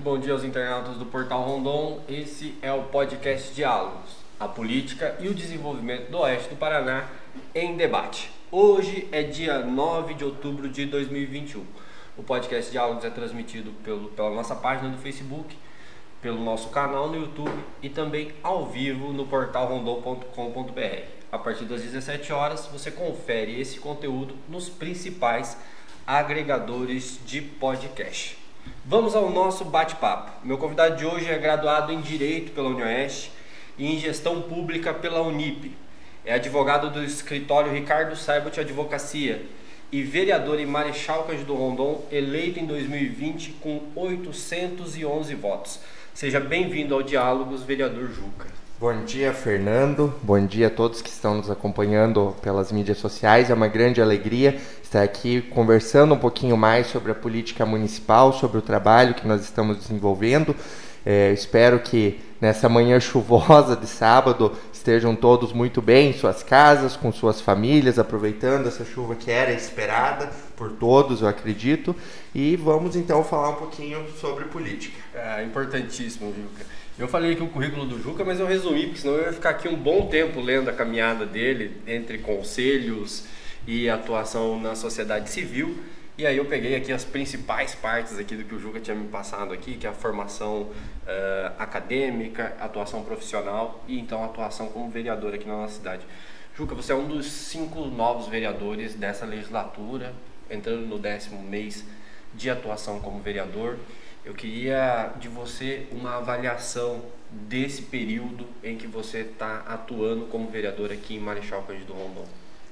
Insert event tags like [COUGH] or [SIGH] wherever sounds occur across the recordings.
muito bom dia aos internautas do Portal Rondon. Esse é o podcast Diálogos, a política e o desenvolvimento do Oeste do Paraná em debate. Hoje é dia 9 de outubro de 2021. O podcast Diálogos é transmitido pelo, pela nossa página do Facebook, pelo nosso canal no YouTube e também ao vivo no portal rondon.com.br. A partir das 17 horas você confere esse conteúdo nos principais agregadores de podcast. Vamos ao nosso bate-papo. Meu convidado de hoje é graduado em Direito pela Unioeste e em Gestão Pública pela Unip. É advogado do escritório Ricardo Saibot Advocacia e vereador em Marechal Cândido Rondon, eleito em 2020 com 811 votos. Seja bem-vindo ao Diálogos, vereador Juca. Bom dia, Fernando. Bom dia a todos que estão nos acompanhando pelas mídias sociais. É uma grande alegria estar aqui conversando um pouquinho mais sobre a política municipal, sobre o trabalho que nós estamos desenvolvendo. É, espero que nessa manhã chuvosa de sábado estejam todos muito bem em suas casas, com suas famílias, aproveitando essa chuva que era esperada por todos, eu acredito. E vamos então falar um pouquinho sobre política. É importantíssimo, Juca. Eu falei aqui o currículo do Juca, mas eu resumi, porque senão eu ia ficar aqui um bom tempo lendo a caminhada dele entre conselhos e atuação na sociedade civil. E aí eu peguei aqui as principais partes aqui do que o Juca tinha me passado aqui, que é a formação uh, acadêmica, atuação profissional e então atuação como vereador aqui na nossa cidade. Juca, você é um dos cinco novos vereadores dessa legislatura, entrando no décimo mês de atuação como vereador. Eu queria de você uma avaliação desse período em que você está atuando como vereador aqui em Marechal Cândido Rondon.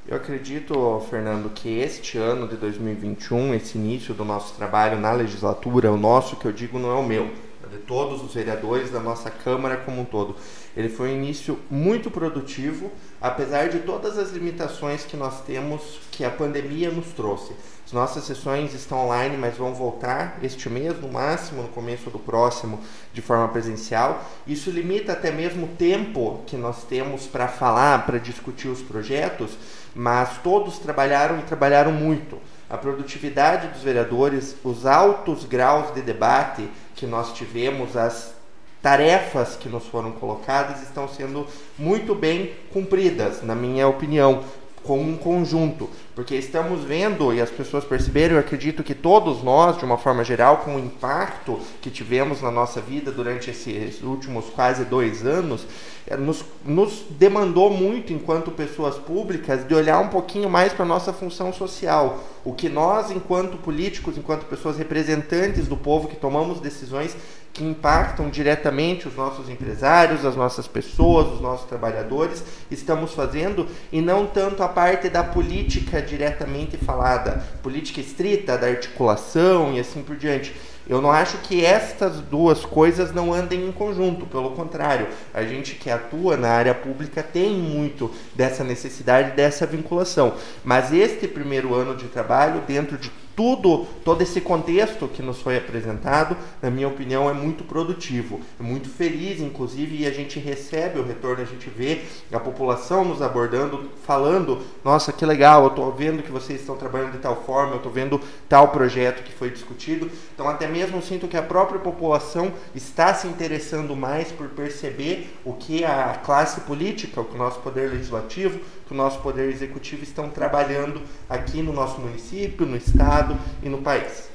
Eu acredito, Fernando, que este ano de 2021, esse início do nosso trabalho na legislatura, o nosso que eu digo não é o meu, de todos os vereadores da nossa Câmara como um todo. Ele foi um início muito produtivo, apesar de todas as limitações que nós temos que a pandemia nos trouxe. As nossas sessões estão online, mas vão voltar este mês, no máximo, no começo do próximo, de forma presencial. Isso limita até mesmo o tempo que nós temos para falar, para discutir os projetos, mas todos trabalharam e trabalharam muito. A produtividade dos vereadores, os altos graus de debate que nós tivemos, as tarefas que nos foram colocadas estão sendo muito bem cumpridas, na minha opinião como um conjunto, porque estamos vendo e as pessoas perceberam, eu acredito que todos nós, de uma forma geral, com o impacto que tivemos na nossa vida durante esses últimos quase dois anos, eh, nos, nos demandou muito, enquanto pessoas públicas, de olhar um pouquinho mais para a nossa função social. O que nós, enquanto políticos, enquanto pessoas representantes do povo que tomamos decisões, que impactam diretamente os nossos empresários, as nossas pessoas, os nossos trabalhadores, estamos fazendo e não tanto a parte da política diretamente falada, política estrita, da articulação e assim por diante. Eu não acho que estas duas coisas não andem em conjunto, pelo contrário, a gente que atua na área pública tem muito dessa necessidade, dessa vinculação. Mas este primeiro ano de trabalho, dentro de tudo, todo esse contexto que nos foi apresentado, na minha opinião, é muito produtivo, é muito feliz, inclusive, e a gente recebe o retorno, a gente vê a população nos abordando, falando, nossa, que legal, eu estou vendo que vocês estão trabalhando de tal forma, eu estou vendo tal projeto que foi discutido. Então, até mesmo sinto que a própria população está se interessando mais por perceber o que a classe política, o que o nosso poder legislativo, que o nosso Poder Executivo estão trabalhando aqui no nosso município, no Estado e no país.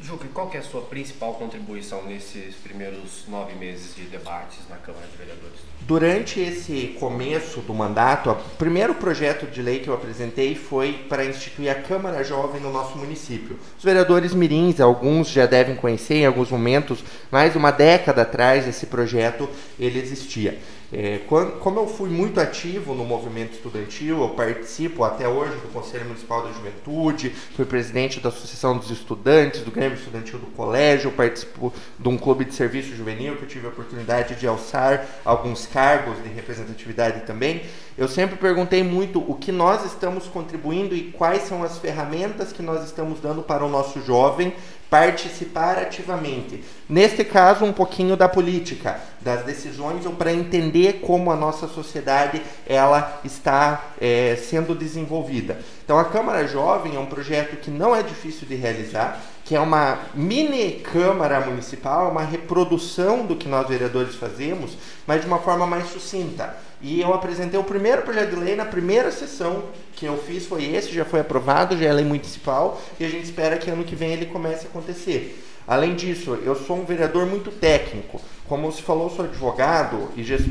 Juca, qual é a sua principal contribuição nesses primeiros nove meses de debates na Câmara de Vereadores? Durante esse começo do mandato, o primeiro projeto de lei que eu apresentei foi para instituir a Câmara Jovem no nosso município. Os vereadores mirins, alguns já devem conhecer em alguns momentos, mais uma década atrás esse projeto ele existia. É, quando, como eu fui muito ativo no movimento estudantil, eu participo até hoje do Conselho Municipal da Juventude, fui presidente da Associação dos Estudantes, do Grêmio Estudantil do Colégio, participo de um clube de serviço juvenil que eu tive a oportunidade de alçar alguns cargos de representatividade também. Eu sempre perguntei muito o que nós estamos contribuindo e quais são as ferramentas que nós estamos dando para o nosso jovem participar ativamente. Neste caso, um pouquinho da política, das decisões, ou para entender como a nossa sociedade ela está é, sendo desenvolvida. Então, a Câmara Jovem é um projeto que não é difícil de realizar, que é uma mini Câmara Municipal, uma reprodução do que nós vereadores fazemos, mas de uma forma mais sucinta. E eu apresentei o primeiro projeto de lei na primeira sessão que eu fiz, foi esse, já foi aprovado, já é lei municipal, e a gente espera que ano que vem ele comece a acontecer. Além disso, eu sou um vereador muito técnico. Como você falou, sou advogado e, gest...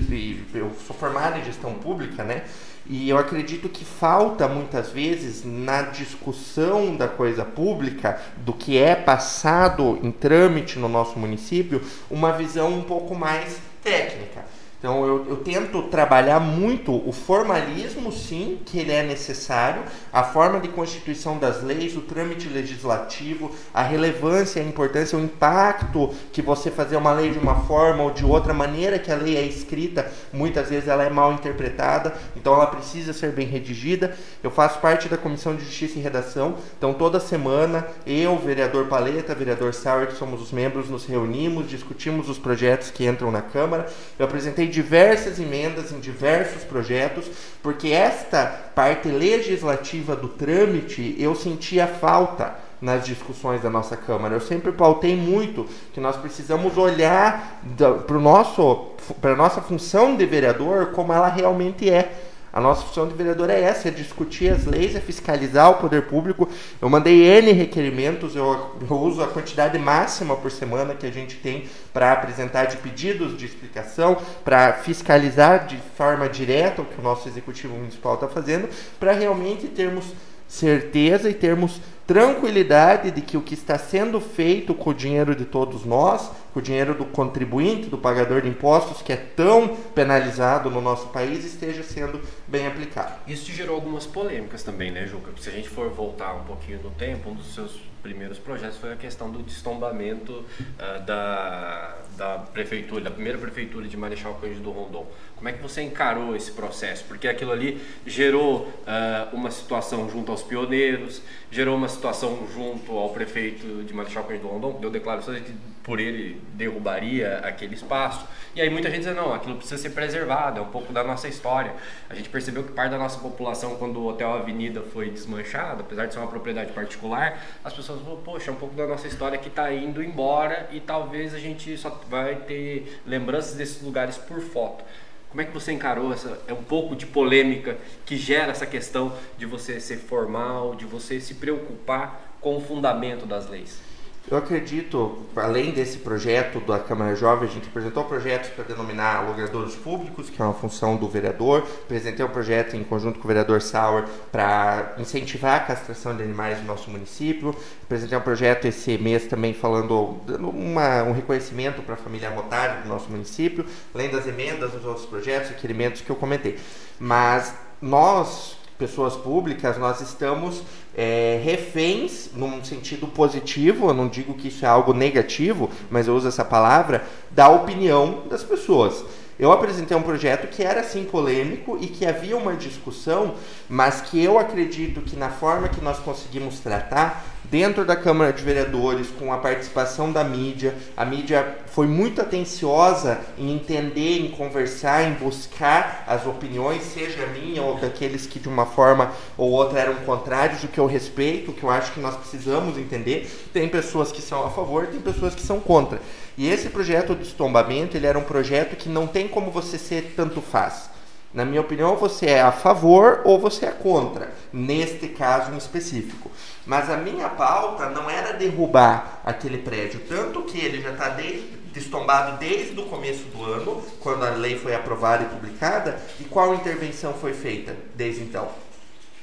eu sou formado em gestão pública, né? E eu acredito que falta muitas vezes na discussão da coisa pública, do que é passado em trâmite no nosso município, uma visão um pouco mais técnica. Então eu, eu, tento trabalhar muito o formalismo, sim, que ele é necessário, a forma de constituição das leis, o trâmite legislativo, a relevância, a importância, o impacto que você fazer uma lei de uma forma ou de outra maneira que a lei é escrita, muitas vezes ela é mal interpretada, então ela precisa ser bem redigida. Eu faço parte da Comissão de Justiça e Redação, então toda semana eu, vereador Paleta, vereador Sauer, que somos os membros, nos reunimos, discutimos os projetos que entram na Câmara. Eu apresentei diversas emendas em diversos projetos, porque esta parte legislativa do trâmite eu sentia falta nas discussões da nossa Câmara. Eu sempre pautei muito que nós precisamos olhar para a nossa função de vereador como ela realmente é. A nossa função de vereador é essa, é discutir as leis, é fiscalizar o poder público. Eu mandei N requerimentos, eu, eu uso a quantidade máxima por semana que a gente tem para apresentar de pedidos de explicação, para fiscalizar de forma direta o que o nosso executivo municipal está fazendo, para realmente termos certeza e termos tranquilidade de que o que está sendo feito com o dinheiro de todos nós, com o dinheiro do contribuinte, do pagador de impostos, que é tão penalizado no nosso país, esteja sendo bem aplicado. Isso gerou algumas polêmicas também, né, Juca? Se a gente for voltar um pouquinho no tempo, um dos seus primeiros projetos foi a questão do destombamento uh, da, da prefeitura, da primeira prefeitura de Marechal Cândido Rondon. Como é que você encarou esse processo? Porque aquilo ali gerou uh, uma situação junto aos pioneiros, gerou uma situação junto ao prefeito de Marechal Cândido Rondon, que deu declarações de por ele derrubaria aquele espaço. E aí muita gente diz, não, aquilo precisa ser preservado, é um pouco da nossa história. A gente percebeu que parte da nossa população, quando o Hotel Avenida foi desmanchado, apesar de ser uma propriedade particular, as pessoas falaram, poxa, é um pouco da nossa história que está indo embora e talvez a gente só vai ter lembranças desses lugares por foto. Como é que você encarou essa é um pouco de polêmica que gera essa questão de você ser formal, de você se preocupar com o fundamento das leis? Eu acredito, além desse projeto da Câmara Jovem, a gente apresentou projetos para denominar logradouros públicos, que é uma função do vereador. Apresentei um projeto em conjunto com o vereador Sauer para incentivar a castração de animais no nosso município. Apresentei um projeto esse mês também falando, dando uma, um reconhecimento para a família Rotário do nosso município, além das emendas dos outros projetos, requerimentos que eu comentei. Mas nós, pessoas públicas, nós estamos é, reféns, num sentido positivo, eu não digo que isso é algo negativo, mas eu uso essa palavra, da opinião das pessoas. Eu apresentei um projeto que era sim polêmico e que havia uma discussão, mas que eu acredito que na forma que nós conseguimos tratar, dentro da Câmara de Vereadores, com a participação da mídia. A mídia foi muito atenciosa em entender, em conversar, em buscar as opiniões, seja minha ou daqueles que de uma forma ou outra eram contrários, o que eu respeito, o que eu acho que nós precisamos entender. Tem pessoas que são a favor, tem pessoas que são contra. E esse projeto de estombamento, ele era um projeto que não tem como você ser tanto faz. Na minha opinião, você é a favor ou você é contra, neste caso em específico. Mas a minha pauta não era derrubar aquele prédio, tanto que ele já está destombado desde o começo do ano, quando a lei foi aprovada e publicada, e qual intervenção foi feita desde então?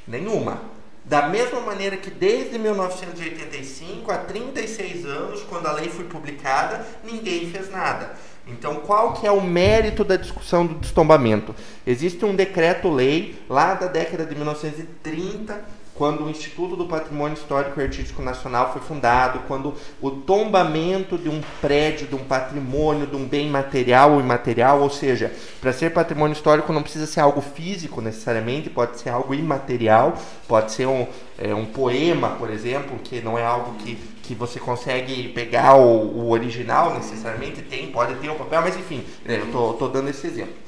Nenhuma. Da mesma maneira que desde 1985, há 36 anos, quando a lei foi publicada, ninguém fez nada. Então, qual que é o mérito da discussão do destombamento? Existe um decreto-lei lá da década de 1930 quando o Instituto do Patrimônio Histórico e Artístico Nacional foi fundado, quando o tombamento de um prédio, de um patrimônio, de um bem material ou imaterial, ou seja, para ser patrimônio histórico não precisa ser algo físico necessariamente, pode ser algo imaterial, pode ser um, é, um poema, por exemplo, que não é algo que, que você consegue pegar o, o original necessariamente, tem, pode ter um papel, mas enfim, né, eu estou dando esse exemplo.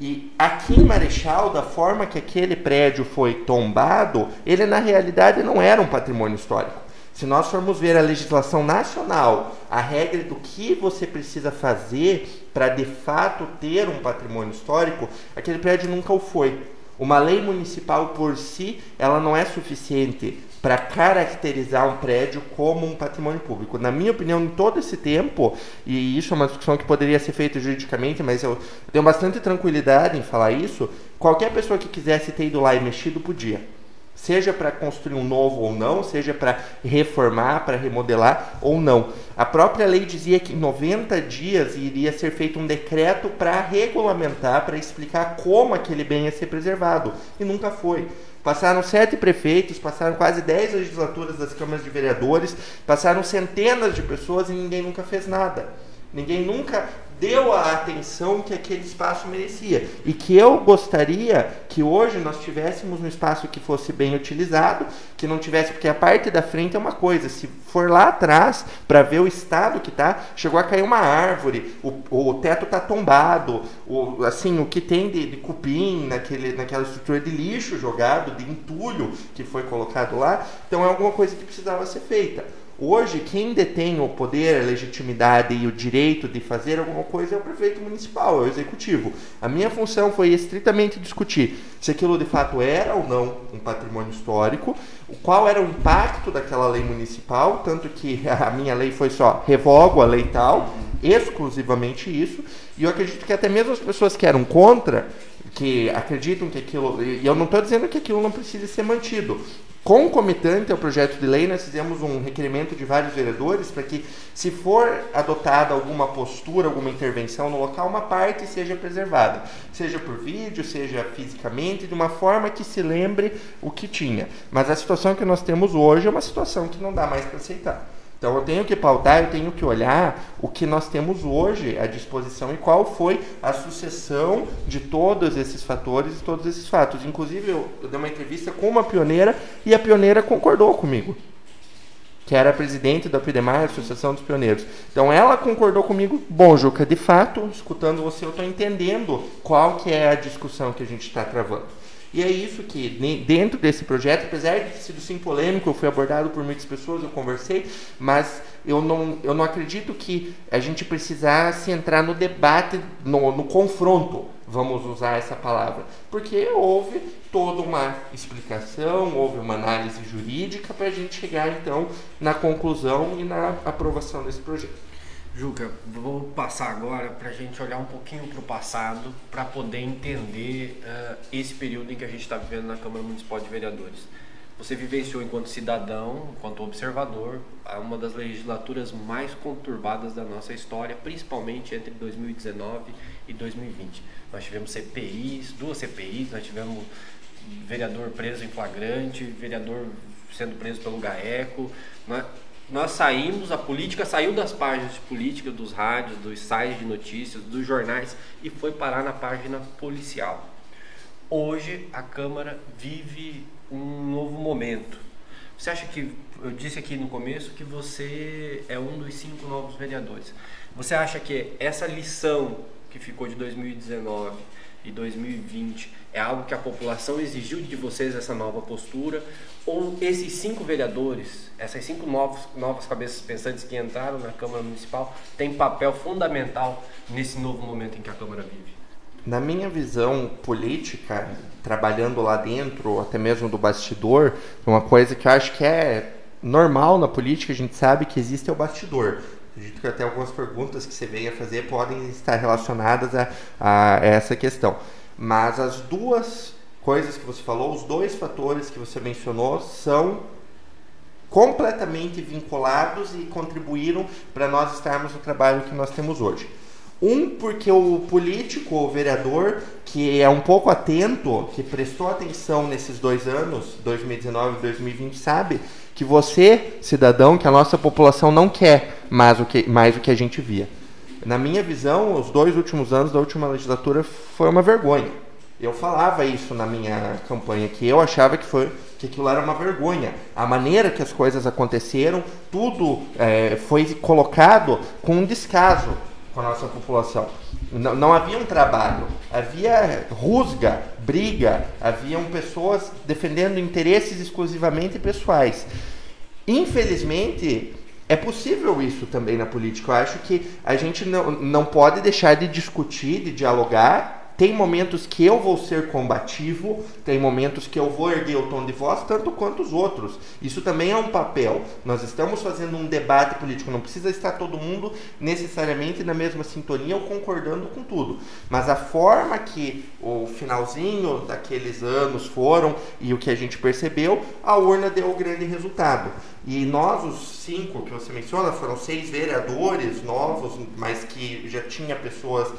E aqui em Marechal, da forma que aquele prédio foi tombado, ele na realidade não era um patrimônio histórico. Se nós formos ver a legislação nacional, a regra do que você precisa fazer para de fato ter um patrimônio histórico, aquele prédio nunca o foi. Uma lei municipal por si, ela não é suficiente para caracterizar um prédio como um patrimônio público. Na minha opinião, em todo esse tempo, e isso é uma discussão que poderia ser feita juridicamente, mas eu tenho bastante tranquilidade em falar isso, qualquer pessoa que quisesse ter ido lá e mexido podia. Seja para construir um novo ou não, seja para reformar, para remodelar ou não. A própria lei dizia que em 90 dias iria ser feito um decreto para regulamentar, para explicar como aquele bem ia ser preservado. E nunca foi. Passaram sete prefeitos, passaram quase dez legislaturas das câmaras de vereadores, passaram centenas de pessoas e ninguém nunca fez nada. Ninguém nunca deu a atenção que aquele espaço merecia. E que eu gostaria que hoje nós tivéssemos um espaço que fosse bem utilizado, que não tivesse, porque a parte da frente é uma coisa, se for lá atrás para ver o estado que está, chegou a cair uma árvore, o, o teto está tombado, o, assim, o que tem de, de cupim naquele, naquela estrutura de lixo jogado, de entulho que foi colocado lá, então é alguma coisa que precisava ser feita. Hoje, quem detém o poder, a legitimidade e o direito de fazer alguma coisa é o prefeito municipal, é o executivo. A minha função foi estritamente discutir se aquilo de fato era ou não um patrimônio histórico, qual era o impacto daquela lei municipal, tanto que [LAUGHS] a minha lei foi só revogo a lei tal, exclusivamente isso, e eu acredito que até mesmo as pessoas que eram contra, que acreditam que aquilo. E eu não estou dizendo que aquilo não precisa ser mantido, Concomitante ao projeto de lei, nós fizemos um requerimento de vários vereadores para que, se for adotada alguma postura, alguma intervenção no local, uma parte seja preservada, seja por vídeo, seja fisicamente, de uma forma que se lembre o que tinha. Mas a situação que nós temos hoje é uma situação que não dá mais para aceitar. Então eu tenho que pautar, eu tenho que olhar o que nós temos hoje à disposição e qual foi a sucessão de todos esses fatores e todos esses fatos. Inclusive eu, eu dei uma entrevista com uma pioneira e a pioneira concordou comigo, que era presidente da PIDEMAR, Associação dos Pioneiros. Então ela concordou comigo, bom Juca, de fato, escutando você, eu estou entendendo qual que é a discussão que a gente está travando. E é isso que, dentro desse projeto, apesar de ter sido sim polêmico, eu fui abordado por muitas pessoas, eu conversei, mas eu não, eu não acredito que a gente precisasse entrar no debate, no, no confronto, vamos usar essa palavra, porque houve toda uma explicação, houve uma análise jurídica para a gente chegar então na conclusão e na aprovação desse projeto. Juca, vou passar agora para a gente olhar um pouquinho para o passado para poder entender uh, esse período em que a gente está vivendo na Câmara Municipal de Vereadores. Você vivenciou enquanto cidadão, enquanto observador, uma das legislaturas mais conturbadas da nossa história, principalmente entre 2019 e 2020. Nós tivemos CPIs, duas CPIs, nós tivemos vereador preso em flagrante, vereador sendo preso pelo GAECO. Né? Nós saímos, a política saiu das páginas de política, dos rádios, dos sites de notícias, dos jornais e foi parar na página policial. Hoje a Câmara vive um novo momento. Você acha que, eu disse aqui no começo que você é um dos cinco novos vereadores. Você acha que essa lição que ficou de 2019 e 2020 é algo que a população exigiu de vocês essa nova postura? Ou esses cinco vereadores, essas cinco novos, novas cabeças pensantes que entraram na Câmara Municipal, têm papel fundamental nesse novo momento em que a Câmara vive? Na minha visão política, trabalhando lá dentro, até mesmo do bastidor, uma coisa que eu acho que é normal na política, a gente sabe que existe o bastidor. Acredito que até algumas perguntas que você veio a fazer podem estar relacionadas a, a essa questão. Mas as duas coisas que você falou, os dois fatores que você mencionou são completamente vinculados e contribuíram para nós estarmos no trabalho que nós temos hoje. Um, porque o político, o vereador, que é um pouco atento, que prestou atenção nesses dois anos, 2019 e 2020, sabe que você, cidadão, que a nossa população não quer mais o que, mais o que a gente via. Na minha visão, os dois últimos anos da última legislatura foi uma vergonha. Eu falava isso na minha campanha, que eu achava que foi que aquilo era uma vergonha. A maneira que as coisas aconteceram, tudo é, foi colocado com um descaso com a nossa população. Não, não havia um trabalho, havia rusga, briga, haviam pessoas defendendo interesses exclusivamente pessoais. Infelizmente, é possível isso também na política. Eu acho que a gente não, não pode deixar de discutir, de dialogar tem momentos que eu vou ser combativo, tem momentos que eu vou erguer o tom de voz, tanto quanto os outros. Isso também é um papel. Nós estamos fazendo um debate político, não precisa estar todo mundo necessariamente na mesma sintonia ou concordando com tudo. Mas a forma que o finalzinho daqueles anos foram e o que a gente percebeu, a urna deu o grande resultado. E nós, os cinco que você menciona, foram seis vereadores novos, mas que já tinha pessoas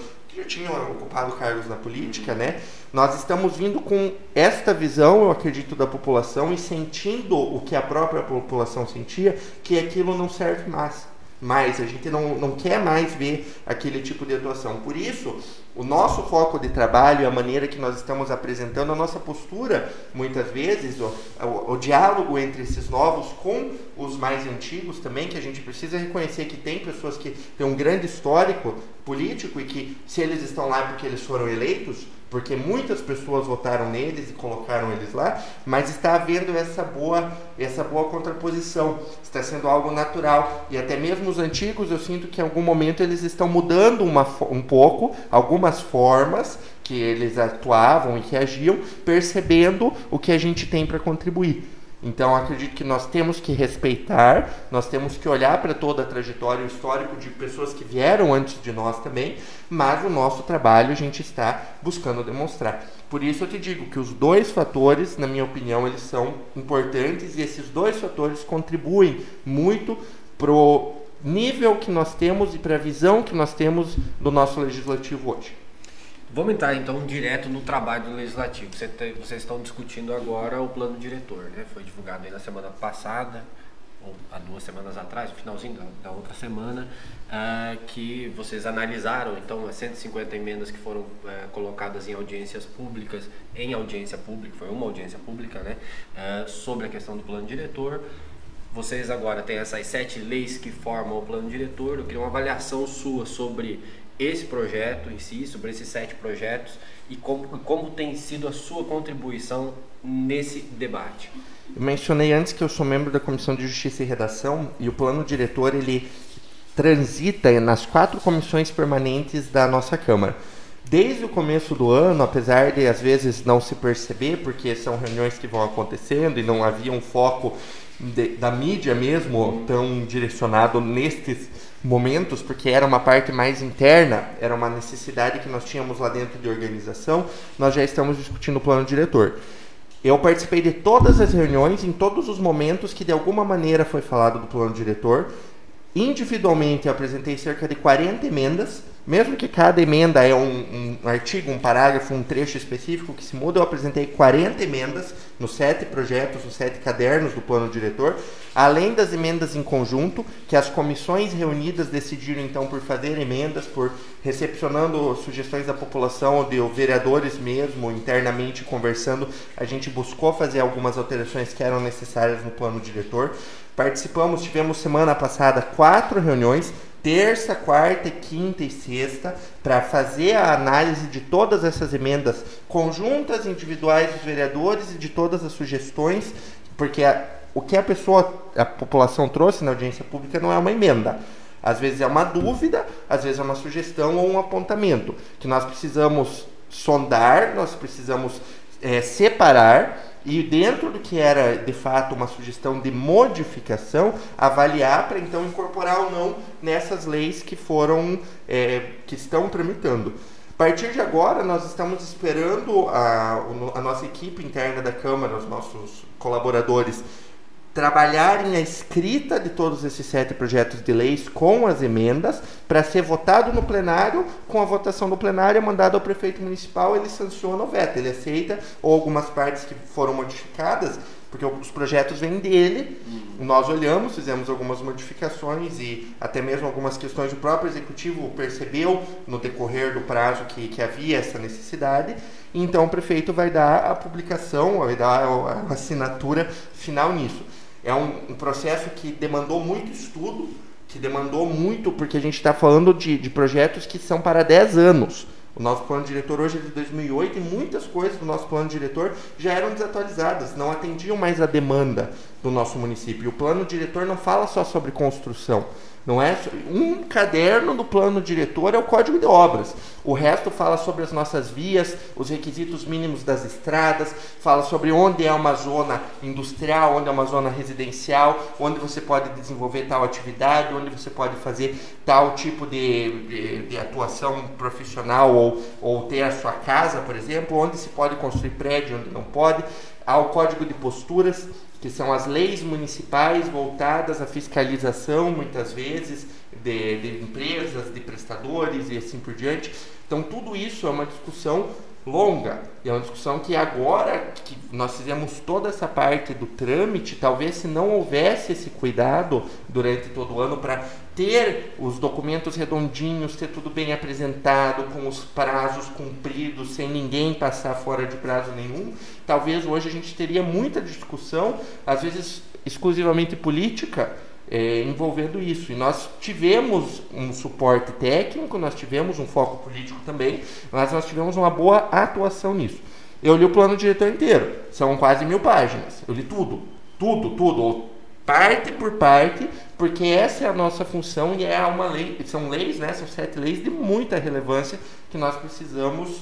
tinham ocupado cargos na política, né? Nós estamos vindo com esta visão, eu acredito, da população e sentindo o que a própria população sentia, que aquilo não serve mais. Mais, a gente não, não quer mais ver aquele tipo de atuação. Por isso, o nosso foco de trabalho, a maneira que nós estamos apresentando, a nossa postura, muitas vezes, o, o, o, diálogo entre esses novos com os mais antigos também, que a gente precisa reconhecer que tem pessoas que têm um grande histórico político e que, se eles estão lá porque eles foram eleitos, porque muitas pessoas votaram neles e colocaram eles lá, mas está havendo essa boa, essa boa contraposição, está sendo algo natural e até mesmo os antigos eu sinto que em algum momento eles estão mudando uma, um pouco algumas formas que eles atuavam e que agiam, percebendo o que a gente tem para contribuir. Então, acredito que nós temos que respeitar, nós temos que olhar para toda a trajetória histórica de pessoas que vieram antes de nós também, mas o nosso trabalho a gente está buscando demonstrar. Por isso eu te digo que os dois fatores, na minha opinião, eles são importantes e esses dois fatores contribuem muito para o nível que nós temos e para a visão que nós temos do nosso legislativo hoje. Vamos entrar então direto no trabalho do legislativo. Você te, vocês estão discutindo agora o plano diretor, né? Foi divulgado aí na semana passada, ou há duas semanas atrás, no finalzinho da, da outra semana, uh, que vocês analisaram então as 150 emendas que foram uh, colocadas em audiências públicas, em audiência pública, foi uma audiência pública, né? Uh, sobre a questão do plano diretor. Vocês agora têm essas sete leis que formam o plano diretor. Eu queria uma avaliação sua sobre esse projeto em si, sobre esses sete projetos e como, como tem sido a sua contribuição nesse debate. Eu mencionei antes que eu sou membro da Comissão de Justiça e Redação e o plano diretor ele transita nas quatro comissões permanentes da nossa Câmara. Desde o começo do ano, apesar de às vezes não se perceber, porque são reuniões que vão acontecendo e não havia um foco de, da mídia mesmo tão direcionado nestes momentos, porque era uma parte mais interna, era uma necessidade que nós tínhamos lá dentro de organização, nós já estamos discutindo o plano diretor. Eu participei de todas as reuniões, em todos os momentos que de alguma maneira foi falado do plano diretor. Individualmente eu apresentei cerca de 40 emendas, mesmo que cada emenda é um, um, artigo, um parágrafo, um trecho específico que se muda, eu apresentei 40 emendas nos sete projetos, nos sete cadernos do plano diretor, além das emendas em conjunto, que as comissões reunidas decidiram então por fazer emendas, por recepcionando sugestões da população, de vereadores mesmo, internamente conversando, a gente buscou fazer algumas alterações que eram necessárias no plano diretor. Participamos, tivemos semana passada quatro reuniões, terça, quarta, quinta e sexta para fazer a análise de todas essas emendas conjuntas, individuais dos vereadores e de todas as sugestões, porque a, o que a pessoa, a população trouxe na audiência pública não é uma emenda. Às vezes é uma dúvida, às vezes é uma sugestão ou um apontamento que nós precisamos sondar, nós precisamos é, separar e dentro do que era de fato uma sugestão de modificação, avaliar para então incorporar ou não nessas leis que foram é, que estão tramitando. A partir de agora, nós estamos esperando a, a nossa equipe interna da Câmara, os nossos colaboradores, trabalharem a escrita de todos esses sete projetos de leis com as emendas para ser votado no plenário, com a votação do plenário mandado ao prefeito municipal, ele sanciona o veto, ele aceita ou algumas partes que foram modificadas, porque os projetos vêm dele, nós olhamos, fizemos algumas modificações e até mesmo algumas questões o próprio executivo percebeu no decorrer do prazo que, que havia essa necessidade, então o prefeito vai dar a publicação, vai dar a assinatura final nisso. É um, um processo que demandou muito estudo, que demandou muito, porque a gente está falando de, de projetos que são para 10 anos. O nosso plano diretor hoje é de 2008 e muitas coisas do nosso plano diretor já eram desatualizadas, não atendiam mais a demanda do nosso município. O plano diretor não fala só sobre construção, não é um caderno do plano diretor é o código de obras. O resto fala sobre as nossas vias, os requisitos mínimos das estradas, fala sobre onde é uma zona industrial, onde é uma zona residencial, onde você pode desenvolver tal atividade, onde você pode fazer tal tipo de, de, de atuação profissional ou, ou ter a sua casa, por exemplo, onde se pode construir prédio, onde não pode. Há o código de posturas, que são as leis municipais voltadas à fiscalização, muitas vezes, de, de, empresas, de prestadores e assim por diante. Então, tudo isso é uma discussão longa. E é uma discussão que agora que nós fizemos toda essa parte do trâmite, talvez se não houvesse esse cuidado durante todo o ano para ter os documentos redondinhos, ter tudo bem apresentado, com os prazos cumpridos, sem ninguém passar fora de prazo nenhum, talvez hoje a gente teria muita discussão, às vezes exclusivamente política, é, envolvendo isso. E nós tivemos um suporte técnico, nós tivemos um foco político também, mas nós tivemos uma boa atuação nisso. Eu li o plano diretor inteiro, são quase mil páginas. Eu li tudo, tudo, tudo, parte por parte, porque essa é a nossa função e é uma lei, são leis, né, são sete leis de muita relevância que nós precisamos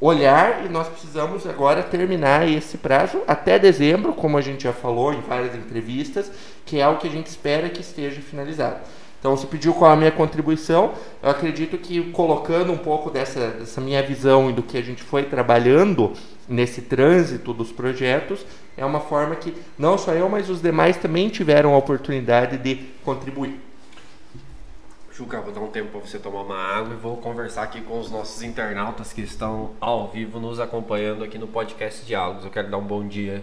olhar e nós precisamos agora terminar esse prazo até dezembro, como a gente já falou em várias entrevistas, que é o que a gente espera que esteja finalizado. Então você pediu qual a minha contribuição. Eu acredito que colocando um pouco dessa, dessa minha visão e do que a gente foi trabalhando nesse trânsito dos projetos, é uma forma que não só eu, mas os demais também tiveram a oportunidade de contribuir. Juca, vou dar um tempo para você tomar uma água e vou conversar aqui com os nossos internautas que estão ao vivo nos acompanhando aqui no podcast Diálogos. Eu quero dar um bom dia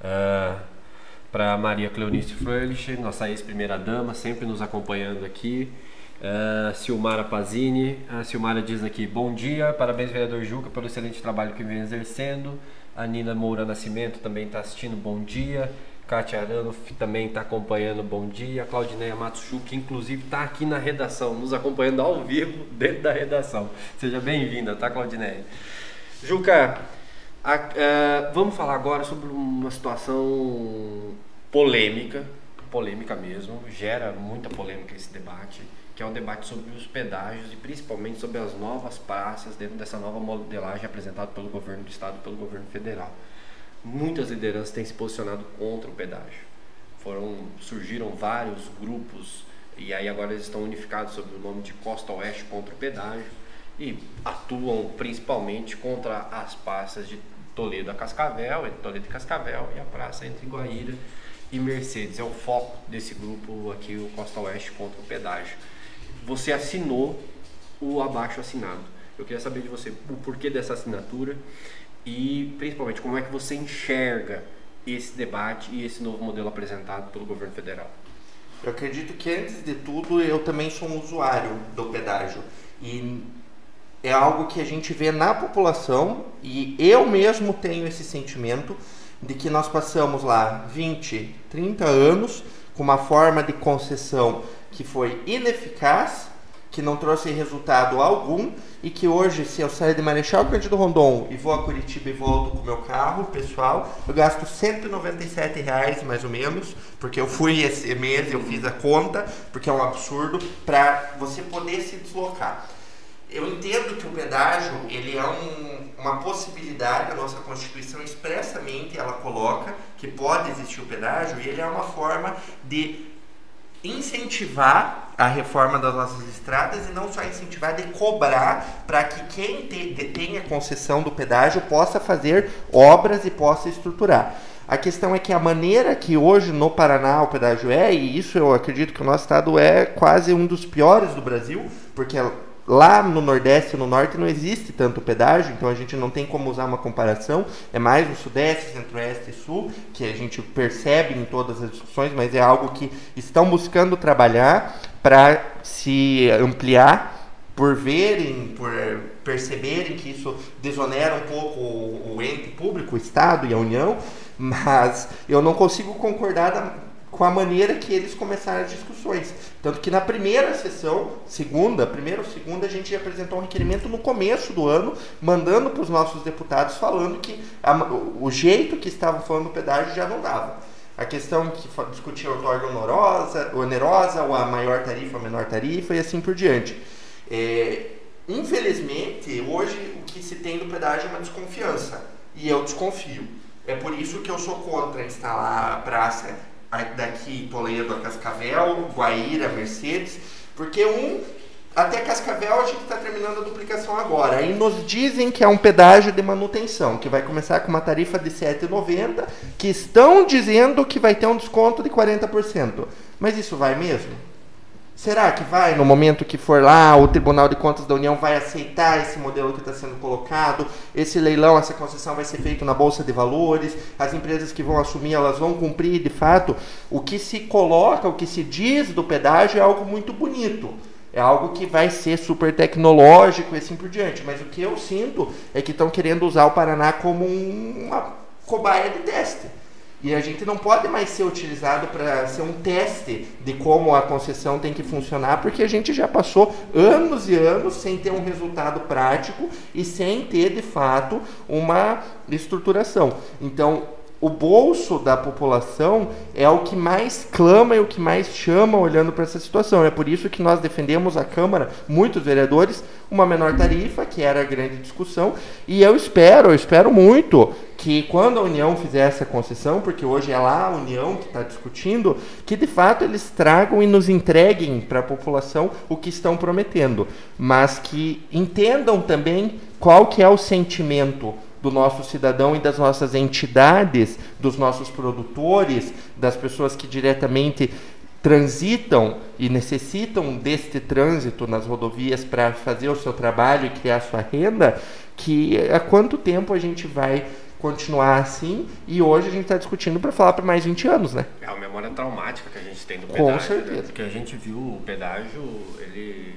uh, para Maria Cleonice Fröhlich, nossa ex-primeira dama, sempre nos acompanhando aqui. Uh, Silmara Pazini, a Silmara diz aqui: Bom dia, parabéns, vereador Juca, pelo excelente trabalho que vem exercendo. A Nina Moura Nascimento também está assistindo, bom dia. Kátia Arano também está acompanhando, bom dia. Claudineia Matsuchu, que inclusive está aqui na redação, nos acompanhando ao vivo dentro da redação. Seja bem-vinda, tá, Claudineia? Juca, a, uh, vamos falar agora sobre uma situação polêmica, polêmica mesmo, gera muita polêmica esse debate, que é o debate sobre os pedágios e principalmente sobre as novas praças dentro dessa nova modelagem apresentada pelo governo do estado e pelo governo federal muitas lideranças têm se posicionado contra o pedágio. Foram, surgiram vários grupos e aí agora eles estão unificados sob o nome de Costa Oeste contra o pedágio e atuam principalmente contra as praças de Toledo a Cascavel, entre Toledo e Cascavel e a praça entre Guaíra e Mercedes. É o foco desse grupo aqui, o Costa Oeste contra o pedágio. Você assinou o abaixo assinado. Eu queria saber de você o porquê dessa assinatura e principalmente como é que você enxerga esse debate e esse novo modelo apresentado pelo governo federal? Eu acredito que antes de tudo eu também sou um usuário do pedágio e é algo que a gente vê na população e eu mesmo tenho esse sentimento de que nós passamos lá 20, 30 anos com uma forma de concessão que foi ineficaz que não trouxe resultado algum e que hoje, se eu sair de Marechal Cândido Rondon e vou a Curitiba e volto com meu carro pessoal, eu gasto 197 reais mais ou menos, porque eu fui esse mês, eu fiz a conta, porque é um absurdo, para você poder se deslocar. Eu entendo que o pedágio ele é um, uma possibilidade, a nossa Constituição expressamente ela coloca que pode existir o pedágio e ele é uma forma de incentivar a reforma das nossas estradas e não só incentivar, de cobrar para que quem te, detém a concessão do pedágio possa fazer obras e possa estruturar. A questão é que a maneira que hoje no Paraná o pedágio é, e isso eu acredito que o nosso estado é quase um dos piores do Brasil, porque lá no Nordeste e no Norte não existe tanto pedágio, então a gente não tem como usar uma comparação. É mais no Sudeste, Centro-Oeste e Sul, que a gente percebe em todas as discussões, mas é algo que estão buscando trabalhar para se ampliar por verem, por perceberem que isso desonera um pouco o, o ente público, o Estado e a União, mas eu não consigo concordar da, com a maneira que eles começaram as discussões. Tanto que na primeira sessão, segunda, primeira ou segunda, a gente apresentou um requerimento no começo do ano, mandando para os nossos deputados falando que a, o jeito que estavam falando do pedágio já não dava. A questão que discutia outorga onerosa, onerosa, ou a maior tarifa, a menor tarifa e assim por diante. É, infelizmente, hoje o que se tem do pedágio é uma desconfiança. E eu desconfio. É por isso que eu sou contra instalar a praça daqui Toledo a Cascavel, Guaíra, Mercedes, porque um até Cascavel a gente está terminando a duplicação agora. Aí nos dizem que é um pedágio de manutenção, que vai começar com uma tarifa de R$ 7,90, que estão dizendo que vai ter um desconto de 40%. Mas isso vai mesmo? Será que vai, no momento que for lá, o Tribunal de Contas da União vai aceitar esse modelo que está sendo colocado? Esse leilão, essa concessão vai ser feito na Bolsa de Valores? As empresas que vão assumir, elas vão cumprir de fato? O que se coloca, o que se diz do pedágio é algo muito bonito. É algo que vai ser super tecnológico e assim por diante. Mas o que eu sinto é que estão querendo usar o Paraná como uma cobaia de teste. E a gente não pode mais ser utilizado para ser um teste de como a concessão tem que funcionar, porque a gente já passou anos e anos sem ter um resultado prático e sem ter de fato uma estruturação. Então, o bolso da população é o que mais clama e o que mais chama olhando para essa situação. É por isso que nós defendemos a Câmara, muitos vereadores, uma menor tarifa, que era a grande discussão, e eu espero, eu espero muito que quando a União fizer essa concessão, porque hoje é lá a União que está discutindo, que de fato eles tragam e nos entreguem para a população o que estão prometendo, mas que entendam também qual que é o sentimento do nosso cidadão e das nossas entidades, dos nossos produtores, das pessoas que diretamente transitam e necessitam deste trânsito nas rodovias para fazer o seu trabalho e criar sua renda, que há quanto tempo a gente vai continuar assim e hoje a gente está discutindo para falar para mais 20 anos, né? É uma memória traumática que a gente tem do pedágio. Com né? certeza. Né? Porque a gente viu o pedágio, ele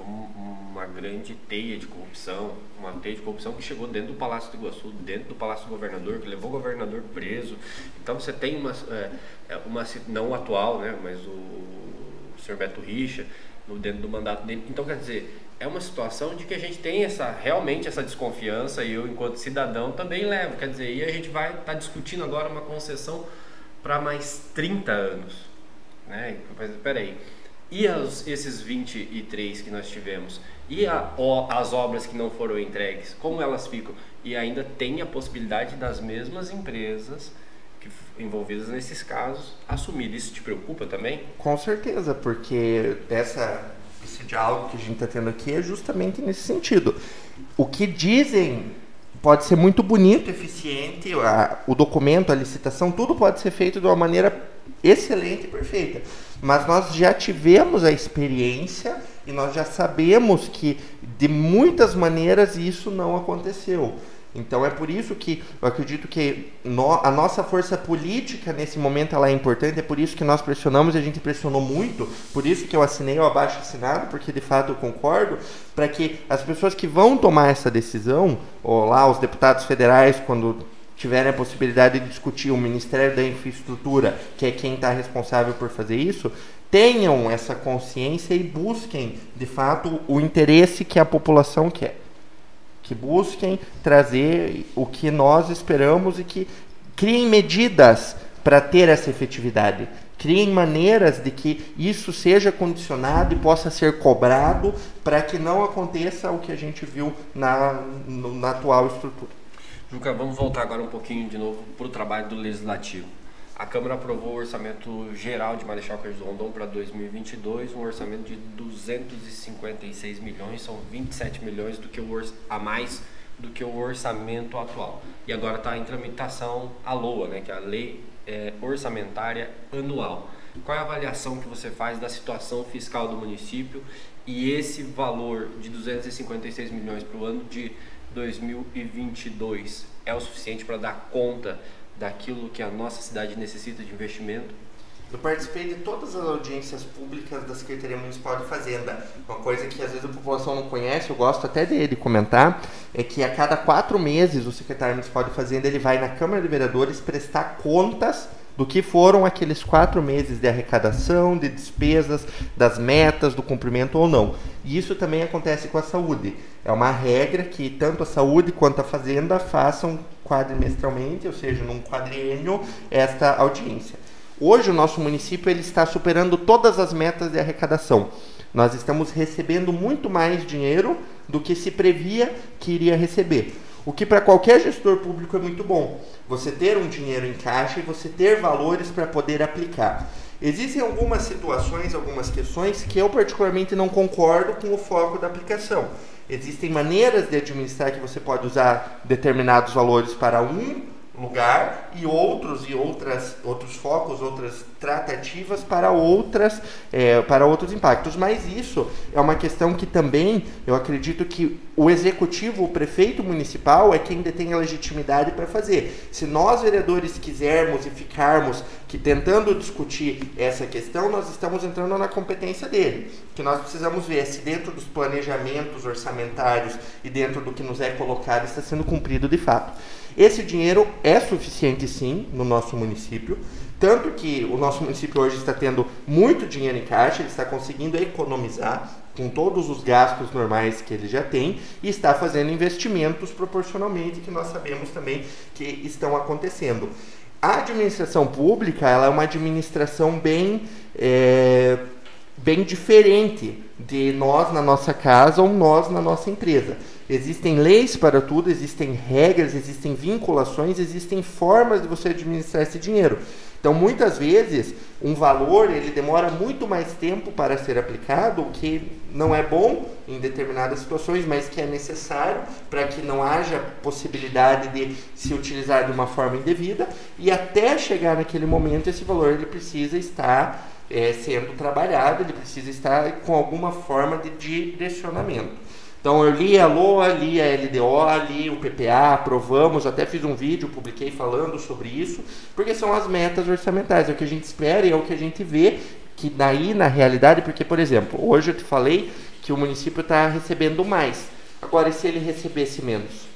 foi uma grande teia de corrupção, uma teia de corrupção que chegou dentro do Palácio do Iguaçu, dentro do Palácio do Governador, que levou o governador preso. Então você tem uma, é, é, uma não atual, né, mas o, o senhor Beto Richa, dentro do mandato dele. Então quer dizer, é uma situação de que a gente tem essa realmente essa desconfiança e eu enquanto cidadão também levo, quer dizer, e a gente vai estar tá discutindo agora uma concessão para mais 30 anos, né? Mas peraí, e as, esses 23 que nós tivemos? E a, as obras que não foram entregues? Como elas ficam? E ainda tem a possibilidade das mesmas empresas envolvidas nesses casos assumir. Isso te preocupa também? Com certeza, porque essa, esse diálogo que a gente está tendo aqui é justamente nesse sentido. O que dizem pode ser muito bonito, eficiente, a, o documento, a licitação, tudo pode ser feito de uma maneira excelente e perfeita mas nós já tivemos a experiência e nós já sabemos que de muitas maneiras isso não aconteceu. Então é por isso que eu acredito que no, a nossa força política nesse momento ela é importante, é por isso que nós pressionamos e a gente pressionou muito, por isso que eu assinei o abaixo assinado, porque de fato eu concordo, para que as pessoas que vão tomar essa decisão, ou lá os deputados federais, quando tiverem a possibilidade de discutir o Ministério da Infraestrutura, que é quem está responsável por fazer isso, tenham essa consciência e busquem, de fato, o interesse que a população quer. Que busquem trazer o que nós esperamos e que criem medidas para ter essa efetividade. Criem maneiras de que isso seja condicionado e possa ser cobrado para que não aconteça o que a gente viu na, na atual estrutura. Juca, vamos voltar agora um pouquinho de novo para o trabalho do Legislativo. A Câmara aprovou o orçamento geral de Marechal Cândido Rondon para 2022, um orçamento de 256 milhões, são 27 milhões do que o a mais do que o orçamento atual. E agora está em tramitação a LOA, né, que é a Lei é, Orçamentária Anual. Qual é a avaliação que você faz da situação fiscal do município e esse valor de 256 milhões para o ano de 2022 é o suficiente para dar conta daquilo que a nossa cidade necessita de investimento? Eu participei de todas as audiências públicas da Secretaria Municipal de Fazenda. Uma coisa que às vezes a população não conhece, eu gosto até dele comentar, é que a cada quatro meses o secretário municipal de Fazenda ele vai na Câmara de Vereadores prestar contas do que foram aqueles quatro meses de arrecadação, de despesas, das metas, do cumprimento ou não. E isso também acontece com a saúde. É uma regra que tanto a saúde quanto a fazenda façam quadrimestralmente, ou seja, num quadriênio, esta audiência. Hoje o nosso município ele está superando todas as metas de arrecadação. Nós estamos recebendo muito mais dinheiro do que se previa que iria receber. O que para qualquer gestor público é muito bom. Você ter um dinheiro em caixa e você ter valores para poder aplicar. Existem algumas situações, algumas questões que eu particularmente não concordo com o foco da aplicação. Existem maneiras de administrar que você pode usar determinados valores para um lugar e outros e outras outros focos outras tratativas para outras é, para outros impactos. Mas isso é uma questão que também eu acredito que o executivo o prefeito municipal é quem detém a legitimidade para fazer. Se nós vereadores quisermos e ficarmos que tentando discutir essa questão nós estamos entrando na competência dele que nós precisamos ver se dentro dos planejamentos orçamentários e dentro do que nos é colocado está sendo cumprido de fato esse dinheiro é suficiente sim no nosso município, tanto que o nosso município hoje está tendo muito dinheiro em caixa, ele está conseguindo economizar com todos os gastos normais que ele já tem e está fazendo investimentos proporcionalmente que nós sabemos também que estão acontecendo. A administração pública ela é uma administração bem é, bem diferente de nós na nossa casa ou nós na nossa empresa. Existem leis para tudo, existem regras, existem vinculações, existem formas de você administrar esse dinheiro. Então, muitas vezes, um valor ele demora muito mais tempo para ser aplicado, o que não é bom em determinadas situações, mas que é necessário para que não haja possibilidade de se utilizar de uma forma indevida. E até chegar naquele momento, esse valor ele precisa estar é, sendo trabalhado, ele precisa estar com alguma forma de direcionamento. Então eu li a LOA, li a LDO, li o PPA, aprovamos, até fiz um vídeo, publiquei falando sobre isso, porque são as metas orçamentais, é o que a gente espera e é o que a gente vê que daí na realidade, porque por exemplo, hoje eu te falei que o município está recebendo mais. Agora, e se ele recebesse menos?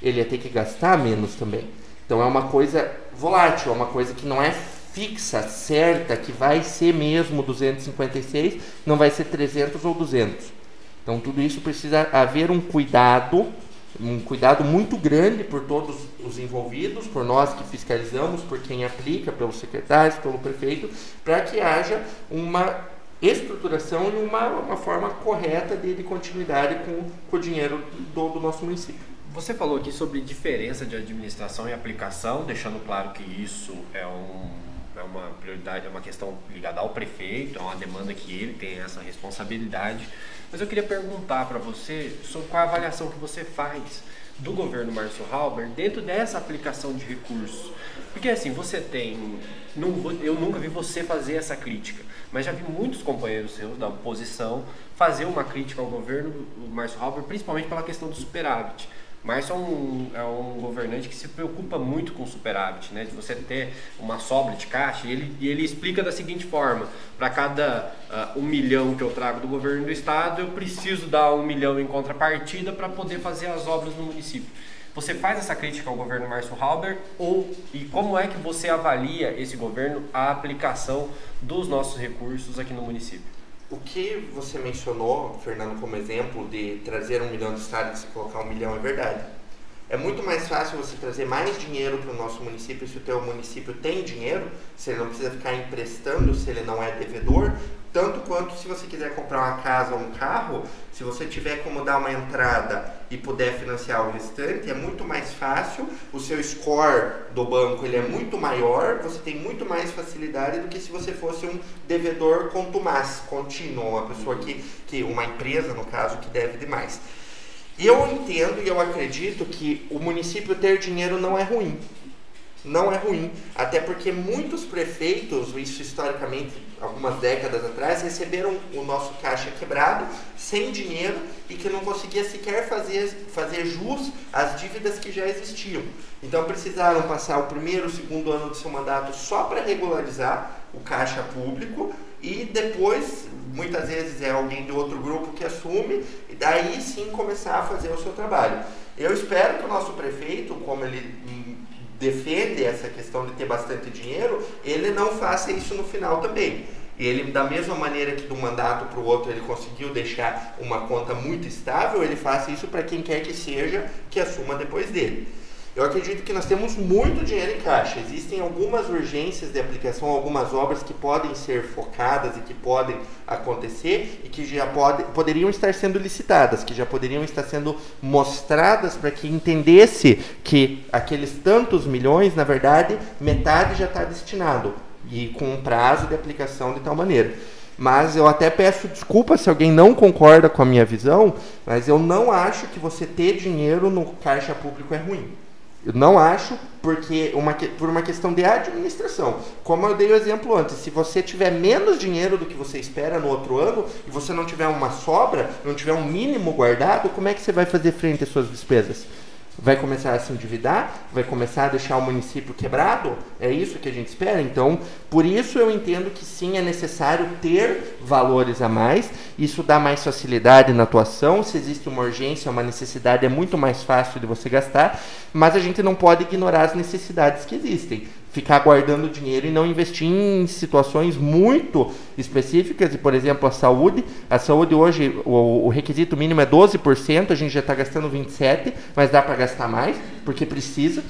Ele ia ter que gastar menos também. Então é uma coisa volátil, é uma coisa que não é fixa, certa, que vai ser mesmo 256, não vai ser 300 ou 200. Então tudo isso precisa haver um cuidado, um cuidado muito grande por todos os envolvidos, por nós que fiscalizamos, por quem aplica, pelos secretários, pelo prefeito, para que haja uma estruturação e uma, uma forma correta de, de continuidade com, com o dinheiro do, do nosso município. Você falou aqui sobre diferença de administração e aplicação, deixando claro que isso é um é uma prioridade, é uma questão ligada ao prefeito, é uma demanda que ele tem essa responsabilidade. Mas eu queria perguntar para você sobre qual a avaliação que você faz do governo Márcio Halber dentro dessa aplicação de recursos. Porque assim, você tem. eu nunca vi você fazer essa crítica, mas já vi muitos companheiros seus da oposição fazer uma crítica ao governo Márcio Halber, principalmente pela questão do superávit. Márcio é um, é um governante que se preocupa muito com superávit, né? De você ter uma sobra de caixa. E ele, e ele explica da seguinte forma: para cada uh, um milhão que eu trago do governo do estado, eu preciso dar um milhão em contrapartida para poder fazer as obras no município. Você faz essa crítica ao governo Márcio Halber ou e como é que você avalia esse governo a aplicação dos nossos recursos aqui no município? O que você mencionou, Fernando, como exemplo de trazer um milhão de estado e colocar um milhão é verdade. É muito mais fácil você trazer mais dinheiro para o nosso município se o teu município tem dinheiro, se ele não precisa ficar emprestando, se ele não é devedor, tanto quanto se você quiser comprar uma casa ou um carro, se você tiver como dar uma entrada e puder financiar o restante, é muito mais fácil, o seu score do banco ele é muito maior, você tem muito mais facilidade do que se você fosse um devedor contumaz, contínuo, uma pessoa que, que uma empresa, no caso, que deve demais. Eu entendo e eu acredito que o município ter dinheiro não é ruim. Não é ruim. Até porque muitos prefeitos, isso historicamente, algumas décadas atrás, receberam o nosso caixa quebrado, sem dinheiro e que não conseguia sequer fazer, fazer jus às dívidas que já existiam. Então precisaram passar o primeiro, segundo ano do seu mandato só para regularizar o caixa público e depois, muitas vezes é alguém de outro grupo que assume e daí sim começar a fazer o seu trabalho. Eu espero que o nosso prefeito, como ele defende essa questão de ter bastante dinheiro, ele não faça isso no final também. Ele, da mesma maneira que do mandato para o outro ele conseguiu deixar uma conta muito estável, ele faça isso para quem quer que seja que assuma depois dele. Eu acredito que nós temos muito dinheiro em caixa. Existem algumas urgências de aplicação, algumas obras que podem ser focadas e que podem acontecer e que já pode, poderiam estar sendo licitadas, que já poderiam estar sendo mostradas para que entendesse que aqueles tantos milhões, na verdade, metade já está destinado e com um prazo de aplicação de tal maneira. Mas eu até peço desculpa se alguém não concorda com a minha visão, mas eu não acho que você ter dinheiro no caixa público é ruim. Eu não acho, porque uma, por uma questão de administração. Como eu dei o exemplo antes, se você tiver menos dinheiro do que você espera no outro ano e você não tiver uma sobra, não tiver um mínimo guardado, como é que você vai fazer frente às suas despesas? Vai começar a se endividar, vai começar a deixar o município quebrado? É isso que a gente espera? Então, por isso eu entendo que sim, é necessário ter valores a mais, isso dá mais facilidade na atuação, se existe uma urgência, uma necessidade, é muito mais fácil de você gastar, mas a gente não pode ignorar as necessidades que existem ficar guardando dinheiro e não investir em situações muito específicas, e por exemplo a saúde. A saúde hoje, o, o requisito mínimo é 12%, a gente já está gastando 27%, mas dá para gastar mais, porque precisa.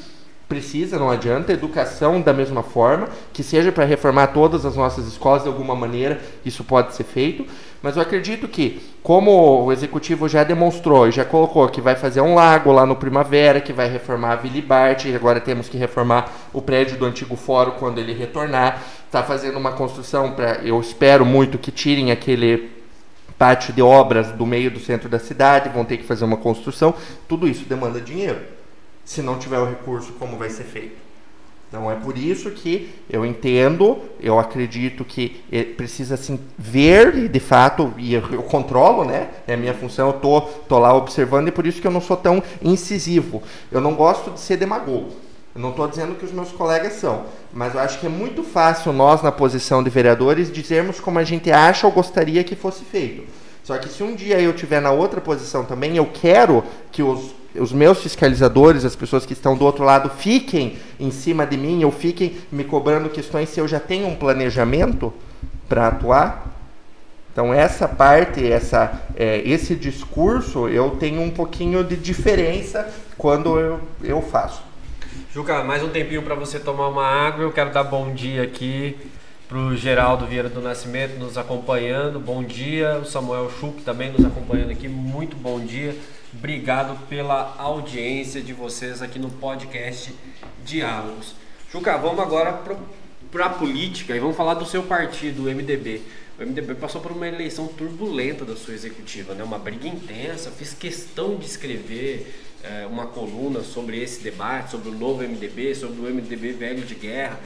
Precisa, não adianta. Educação da mesma forma, que seja para reformar todas as nossas escolas de alguma maneira, isso pode ser feito. Mas eu acredito que, como o executivo já demonstrou e já colocou que vai fazer um lago lá no Primavera, que vai reformar a Vila Bart, e agora temos que reformar o prédio do antigo fórum quando ele retornar, está fazendo uma construção para, eu espero muito que tirem aquele pátio de obras do meio do centro da cidade, vão ter que fazer uma construção, tudo isso demanda dinheiro. Se não tiver o recurso, como vai ser feito? Então é por isso que eu entendo, eu acredito que precisa assim ver e de fato e eu, eu, controlo, né? É a minha função, eu tô, tô lá observando e por isso que eu não sou tão incisivo. Eu não gosto de ser demagogo. Eu não estou dizendo que os meus colegas são, mas eu acho que é muito fácil nós, na posição de vereadores, dizermos como a gente acha ou gostaria que fosse feito. Só que se um dia eu estiver na outra posição também, eu quero que os os meus fiscalizadores, as pessoas que estão do outro lado, fiquem em cima de mim ou fiquem me cobrando questões se eu já tenho um planejamento para atuar. Então essa parte, essa, é, esse discurso, eu tenho um pouquinho de diferença quando eu, eu faço. Juca, mais um tempinho para você tomar uma água. Eu quero dar bom dia aqui para o Geraldo Vieira do Nascimento nos acompanhando. Bom dia. O Samuel Schuch também nos acompanhando aqui. Muito bom dia. Obrigado pela audiência de vocês aqui no podcast Diálogos. Juca, vamos agora para a política e vamos falar do seu partido, o MDB. O MDB passou por uma eleição turbulenta da sua executiva, né? uma briga intensa. Fiz questão de escrever é, uma coluna sobre esse debate, sobre o novo MDB, sobre o MDB velho de guerra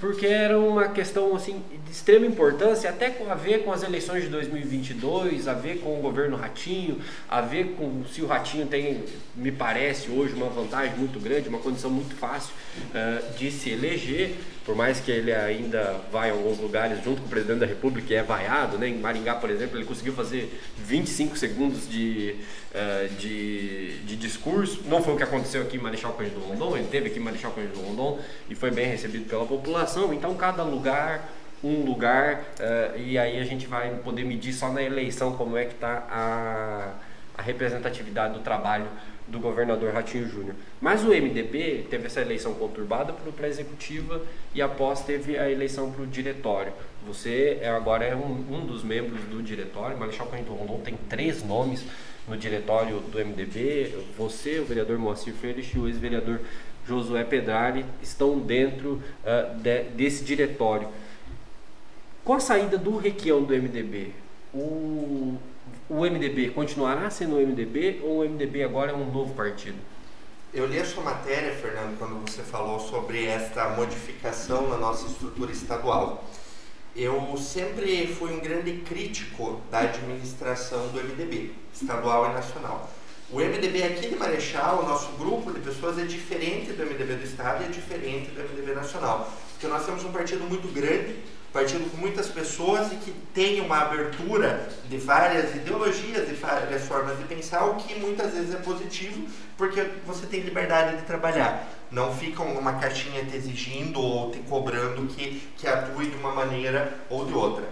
porque era uma questão assim de extrema importância, até com a ver com as eleições de 2022, a ver com o governo Ratinho, a ver com se o Ratinho tem, me parece hoje, uma vantagem muito grande, uma condição muito fácil uh, de se eleger, por mais que ele ainda vá em alguns lugares junto com o presidente da República e é vaiado, né? em Maringá, por exemplo, ele conseguiu fazer 25 segundos de, uh, de, de, discurso, não foi o que aconteceu aqui em Marechal Cândido Rondon, ele teve aqui em Marechal Cândido Rondon e foi bem recebido pela população, então cada lugar um lugar uh, e aí a gente vai poder medir só na eleição como é que está a, a representatividade do trabalho do governador Ratinho Júnior. Mas o MDB teve essa eleição conturbada para a executiva e após teve a eleição para o diretório. Você é, agora é um, um, dos membros do diretório, Marechal Cândido Rondon tem três nomes no diretório do MDB. Você, o vereador Moacir Freires e o ex-vereador Josué Pedrari estão dentro uh, de, desse diretório. Com a saída do Requião do MDB, o o MDB continuará sendo o MDB ou o MDB agora é um novo partido? Eu li a sua matéria, Fernando, quando você falou sobre esta modificação na nossa estrutura estadual. Eu sempre fui um grande crítico da administração do MDB, estadual e nacional. O MDB aqui de Marechal, o nosso grupo de pessoas é diferente do MDB do Estado e é diferente do MDB nacional. Porque nós temos um partido muito grande, partido com muitas pessoas e que tem uma abertura de várias ideologias, de várias formas de pensar, o que muitas vezes é positivo, porque você tem liberdade de trabalhar. Não ficam uma caixinha te exigindo ou te cobrando que, que atue de uma maneira ou de outra.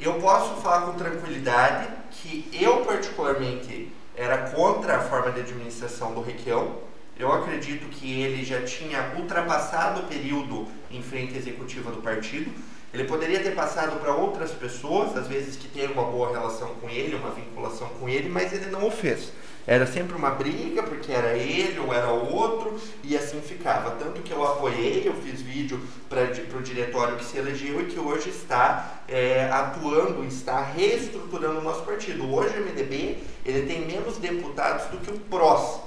Eu posso falar com tranquilidade que eu, particularmente, era contra a forma de administração do Requião. Eu acredito que ele já tinha ultrapassado o período em frente executiva do partido. Ele poderia ter passado para outras pessoas, às vezes que têm uma boa relação com ele, uma vinculação com ele, mas ele não o fez. Era sempre uma briga, porque era ele ou era outro, e assim ficava. Tanto que eu apoiei, eu fiz vídeo para o diretório que se elegeu e que hoje está é, atuando, está reestruturando o nosso partido. Hoje o MDB ele tem menos deputados do que o PROS,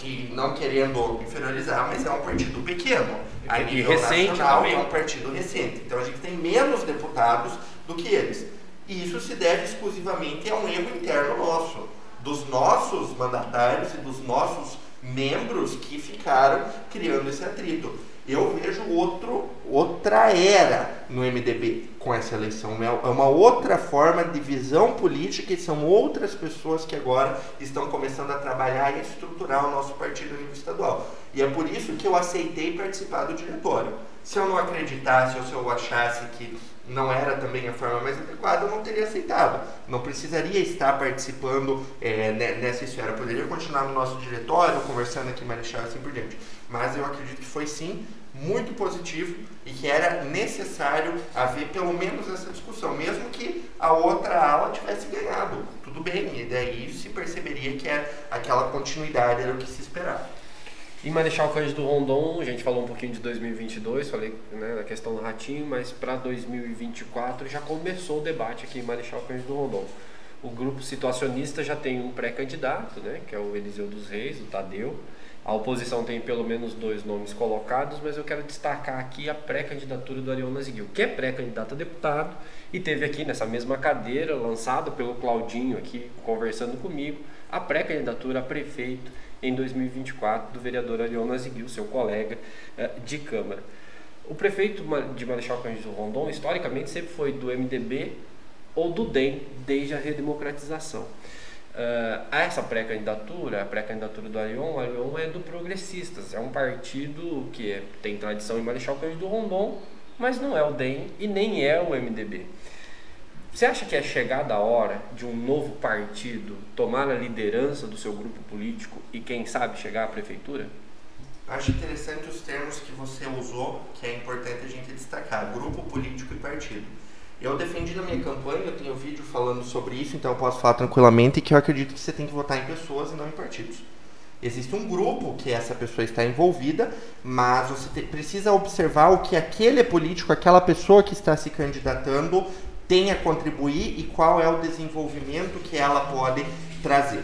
que não querendo inferiorizar, mas é um partido pequeno. A nível recente nacional também. é um partido recente. Então a gente tem menos deputados do que eles. E isso se deve exclusivamente a um erro interno nosso, dos nossos mandatários e dos nossos membros que ficaram criando esse atrito. Eu vejo outro, outra era no MDB com essa eleição. É uma outra forma de visão política e são outras pessoas que agora estão começando a trabalhar e estruturar o nosso partido a nível estadual. E é por isso que eu aceitei participar do diretório. Se eu não acreditasse ou se eu achasse que não era também a forma mais adequada, eu não teria aceitado. Não precisaria estar participando é, nessa esfera. Poderia continuar no nosso diretório, conversando aqui Marechal e assim por diante. Mas eu acredito que foi sim muito positivo e que era necessário haver pelo menos essa discussão, mesmo que a outra ala tivesse ganhado. Tudo bem, e daí se perceberia que é aquela continuidade era o que se esperava. Em Marechal Cândido Rondon, a gente falou um pouquinho de 2022, falei né, da questão do ratinho, mas para 2024 já começou o debate aqui em Marechal Cândido Rondon. O grupo situacionista já tem um pré-candidato, né, que é o Eliseu dos Reis, o Tadeu. A oposição tem pelo menos dois nomes colocados, mas eu quero destacar aqui a pré-candidatura do Ariel Naziguil, que é pré-candidato a deputado e teve aqui nessa mesma cadeira, lançado pelo Claudinho aqui, conversando comigo, a pré-candidatura a prefeito em 2024 do vereador Ariel Naziguil, seu colega eh, de Câmara. O prefeito de Marechal Cândido Rondon, historicamente, sempre foi do MDB ou do DEM, desde a redemocratização. Uh, essa pré-candidatura, a pré-candidatura do Arion, o Arion é do Progressistas, é um partido que é, tem tradição em Marechal Cândido Rondon, mas não é o DEM e nem é o MDB. Você acha que é chegada a hora de um novo partido tomar a liderança do seu grupo político e, quem sabe, chegar à prefeitura? Acho interessante os termos que você usou, que é importante a gente destacar: grupo político e partido. Eu defendi na minha campanha, eu tenho vídeo falando sobre isso, então eu posso falar tranquilamente que eu acredito que você tem que votar em pessoas e não em partidos. Existe um grupo que essa pessoa está envolvida, mas você te, precisa observar o que aquele político, aquela pessoa que está se candidatando tem a contribuir e qual é o desenvolvimento que ela pode trazer.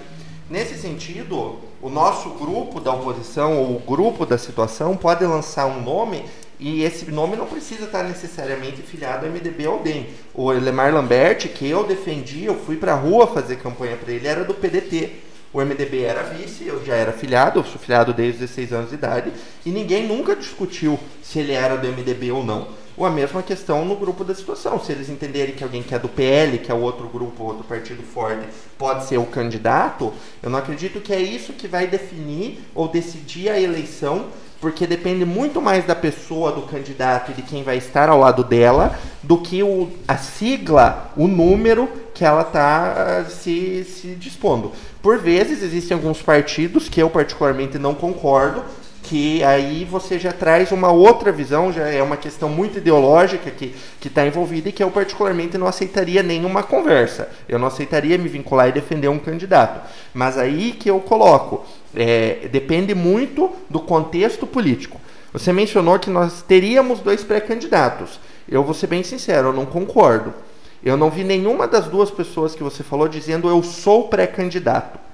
Nesse sentido, o nosso grupo da oposição ou o grupo da situação pode lançar um nome e esse nome não precisa estar necessariamente filiado ao MDB ou DEM. O Lemar Lambert, que eu defendi, eu fui para a rua fazer campanha para ele, era do PDT. O MDB era vice, eu já era filiado, eu sou filiado desde 16 anos de idade, e ninguém nunca discutiu se ele era do MDB ou não. Ou a mesma questão no grupo da situação. Se eles entenderem que alguém que é do PL, que é outro grupo, outro partido forte, pode ser o candidato, eu não acredito que é isso que vai definir ou decidir a eleição porque depende muito mais da pessoa, do candidato e de quem vai estar ao lado dela, do que o, a sigla, o número que ela está uh, se, se dispondo. Por vezes, existem alguns partidos que eu particularmente não concordo, que aí você já traz uma outra visão, já é uma questão muito ideológica que está envolvida e que eu particularmente não aceitaria nenhuma conversa. Eu não aceitaria me vincular e defender um candidato. Mas aí que eu coloco, é, depende muito do contexto político. Você mencionou que nós teríamos dois pré-candidatos. Eu vou ser bem sincero, eu não concordo. Eu não vi nenhuma das duas pessoas que você falou dizendo eu sou pré-candidato.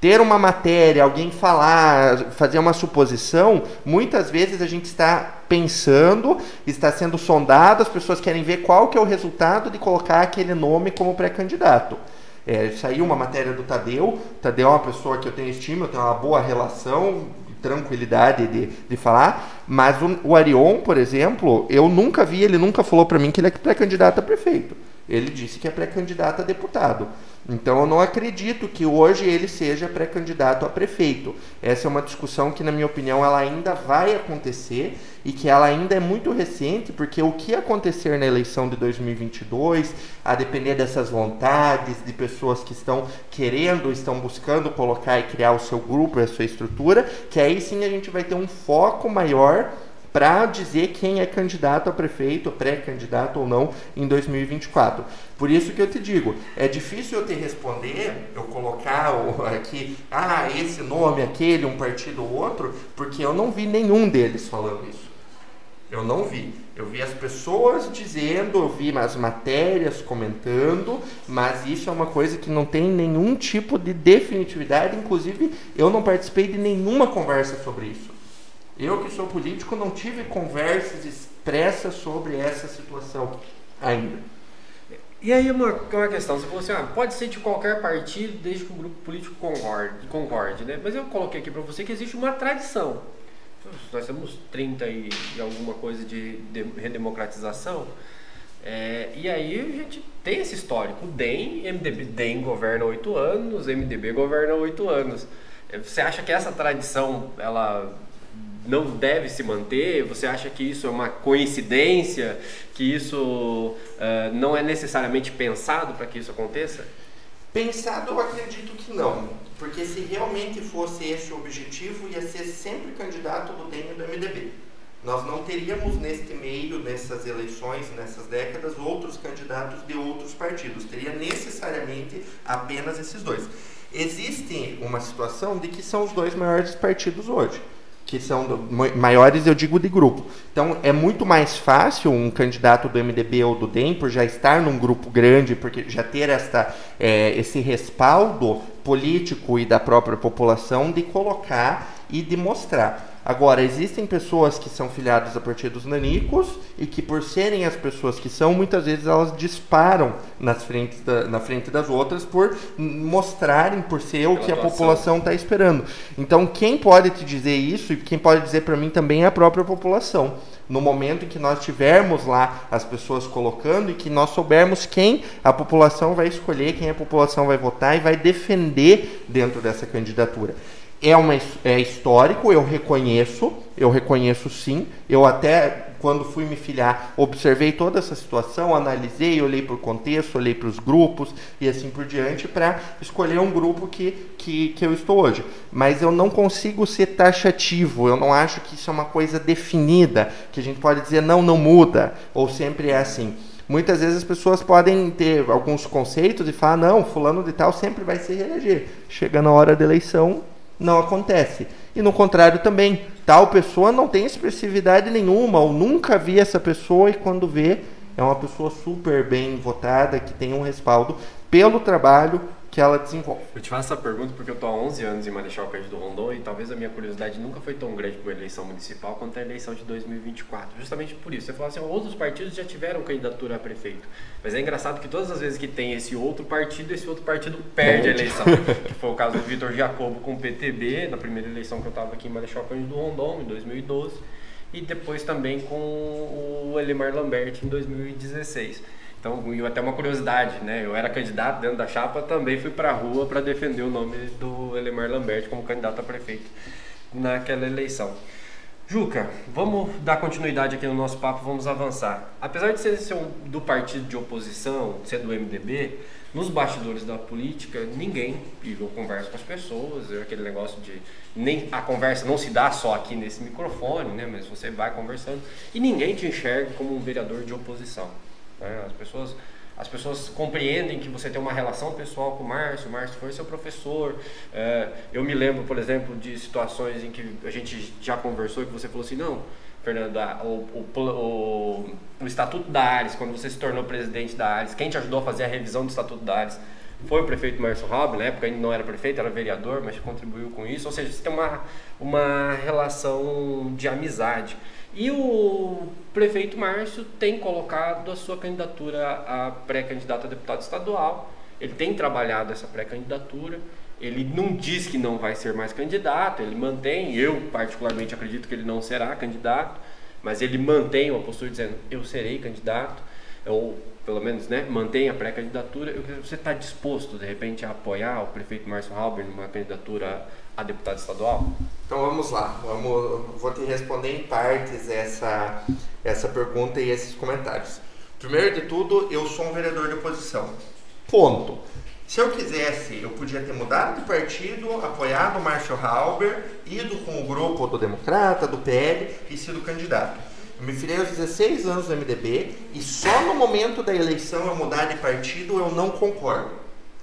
Ter uma matéria, alguém falar, fazer uma suposição, muitas vezes a gente está pensando, está sendo sondado, as pessoas querem ver qual que é o resultado de colocar aquele nome como pré-candidato. É, saiu uma matéria do Tadeu. Tadeu é uma pessoa que eu tenho estima, eu tenho uma boa relação, tranquilidade de, de falar. Mas o, o Arion, por exemplo, eu nunca vi, ele nunca falou para mim que ele é pré-candidato a prefeito. Ele disse que é pré-candidato a deputado. Então eu não acredito que hoje ele seja pré-candidato a prefeito. Essa é uma discussão que, na minha opinião, ela ainda vai acontecer e que ela ainda é muito recente, porque o que acontecer na eleição de 2022, a depender dessas vontades de pessoas que estão querendo, estão buscando colocar e criar o seu grupo, a sua estrutura, que aí sim a gente vai ter um foco maior para dizer quem é candidato a prefeito, pré-candidato ou não em 2024. Por isso que eu te digo, é difícil eu te responder, eu colocar aqui, ah, esse nome, aquele, um partido ou outro, porque eu não vi nenhum deles falando isso. Eu não vi. Eu vi as pessoas dizendo, eu vi as matérias comentando, mas isso é uma coisa que não tem nenhum tipo de definitividade. Inclusive, eu não participei de nenhuma conversa sobre isso. Eu, que sou político, não tive conversas expressas sobre essa situação ainda. E aí uma, uma questão, você falou assim, ah, pode ser de qualquer partido desde que o grupo político concorde, concorde né? Mas eu coloquei aqui para você que existe uma tradição. Nós temos 30 e, e alguma coisa de, de redemocratização. É, e aí a gente tem esse histórico. O DEM, MDB, DEM governa oito anos, MDB governa oito anos. É, você acha que essa tradição ela não deve se manter? Você acha que isso é uma coincidência? Que isso uh, não é necessariamente pensado para que isso aconteça? Pensado, eu acredito que não. Porque se realmente fosse esse o objetivo, ia ser sempre candidato do DEM e do MDB. Nós não teríamos neste meio, nessas eleições, nessas décadas, outros candidatos de outros partidos. Teria necessariamente apenas esses dois. Existe uma situação de que são os dois maiores partidos hoje que são maiores, eu digo de grupo. Então é muito mais fácil um candidato do MDB ou do DEM, por já estar num grupo grande, porque já ter esta, é, esse respaldo político e da própria população de colocar e de mostrar. Agora, existem pessoas que são filiadas a partidos nanicos e que, por serem as pessoas que são, muitas vezes elas disparam nas frentes da, na frente das outras por mostrarem, por ser o que a população está esperando. Então, quem pode te dizer isso e quem pode dizer para mim também é a própria população. No momento em que nós tivermos lá as pessoas colocando e que nós soubermos quem a população vai escolher, quem a população vai votar e vai defender dentro dessa candidatura é, uma, é histórico, eu reconheço, eu reconheço sim. Eu até, quando fui me filiar, observei toda essa situação, analisei, olhei para o contexto, olhei para os grupos e assim por diante, para escolher um grupo que, que, que eu estou hoje. Mas eu não consigo ser taxativo, eu não acho que isso é uma coisa definida, que a gente pode dizer não, não muda, ou sempre é assim. Muitas vezes as pessoas podem ter alguns conceitos e falar, não, fulano de tal sempre vai se reeleger. Chega na hora da eleição, não acontece. E no contrário também, tal pessoa não tem expressividade nenhuma, ou nunca vi essa pessoa e quando vê, é uma pessoa super bem votada, que tem um respaldo pelo trabalho, que ela desenvolve. Eu te faço essa pergunta porque eu estou há 11 anos em Marechal Cândido Rondon e talvez a minha curiosidade nunca foi tão grande para a eleição municipal quanto a eleição de 2024. Justamente por isso. Você falou assim, outros partidos já tiveram candidatura a prefeito. Mas é engraçado que todas as vezes que tem esse outro partido, esse outro partido perde a eleição. [LAUGHS] que foi o caso do Vitor Jacobo com o PTB, na primeira eleição que eu estava aqui em Marechal Cândido Rondon, em 2012. E depois também com o Elimar Lambert em 2016. Então, até uma curiosidade, né? Eu era candidato dentro da chapa, também fui para a rua para defender o nome do Elemar Lambert como candidato a prefeito naquela eleição. Juca, vamos dar continuidade aqui no nosso papo, vamos avançar. Apesar de ser, ser um, do partido de oposição, ser do MDB, nos bastidores da política, ninguém, e eu converso com as pessoas, é aquele negócio de nem a conversa não se dá só aqui nesse microfone, né, mas você vai conversando e ninguém te enxerga como um vereador de oposição. Né? As, pessoas, as pessoas compreendem que você tem uma relação pessoal com o Márcio, o Márcio foi seu professor. É, eu me lembro, por exemplo, de situações em que a gente já conversou e que você falou assim, não, Fernando, o, o, o, o Estatuto da Ares, quando você se tornou presidente da Ares, quem te ajudou a fazer a revisão do Estatuto da Ares foi o prefeito Márcio Raub, na época ainda não era prefeito, era vereador, mas contribuiu com isso. Ou seja, você tem uma, uma relação de amizade. E o prefeito Márcio tem colocado a sua candidatura a pré-candidato a deputado estadual. Ele tem trabalhado essa pré-candidatura. Ele não diz que não vai ser mais candidato, ele mantém. Eu, particularmente, acredito que ele não será candidato, mas ele mantém uma postura dizendo: eu serei candidato. Ou pelo menos, né, mantém a pré-candidatura. Você está disposto, de repente, a apoiar o prefeito Márcio Halber numa candidatura a deputado estadual? Então vamos lá, vamos, vou te responder em partes essa, essa pergunta e esses comentários. Primeiro de tudo, eu sou um vereador de oposição. Ponto. Se eu quisesse, eu podia ter mudado de partido, apoiado o Márcio Halber, ido com o grupo do Democrata, do PL e sido candidato. Eu me filiei aos 16 anos no MDB e só no momento da eleição eu mudar de partido eu não concordo.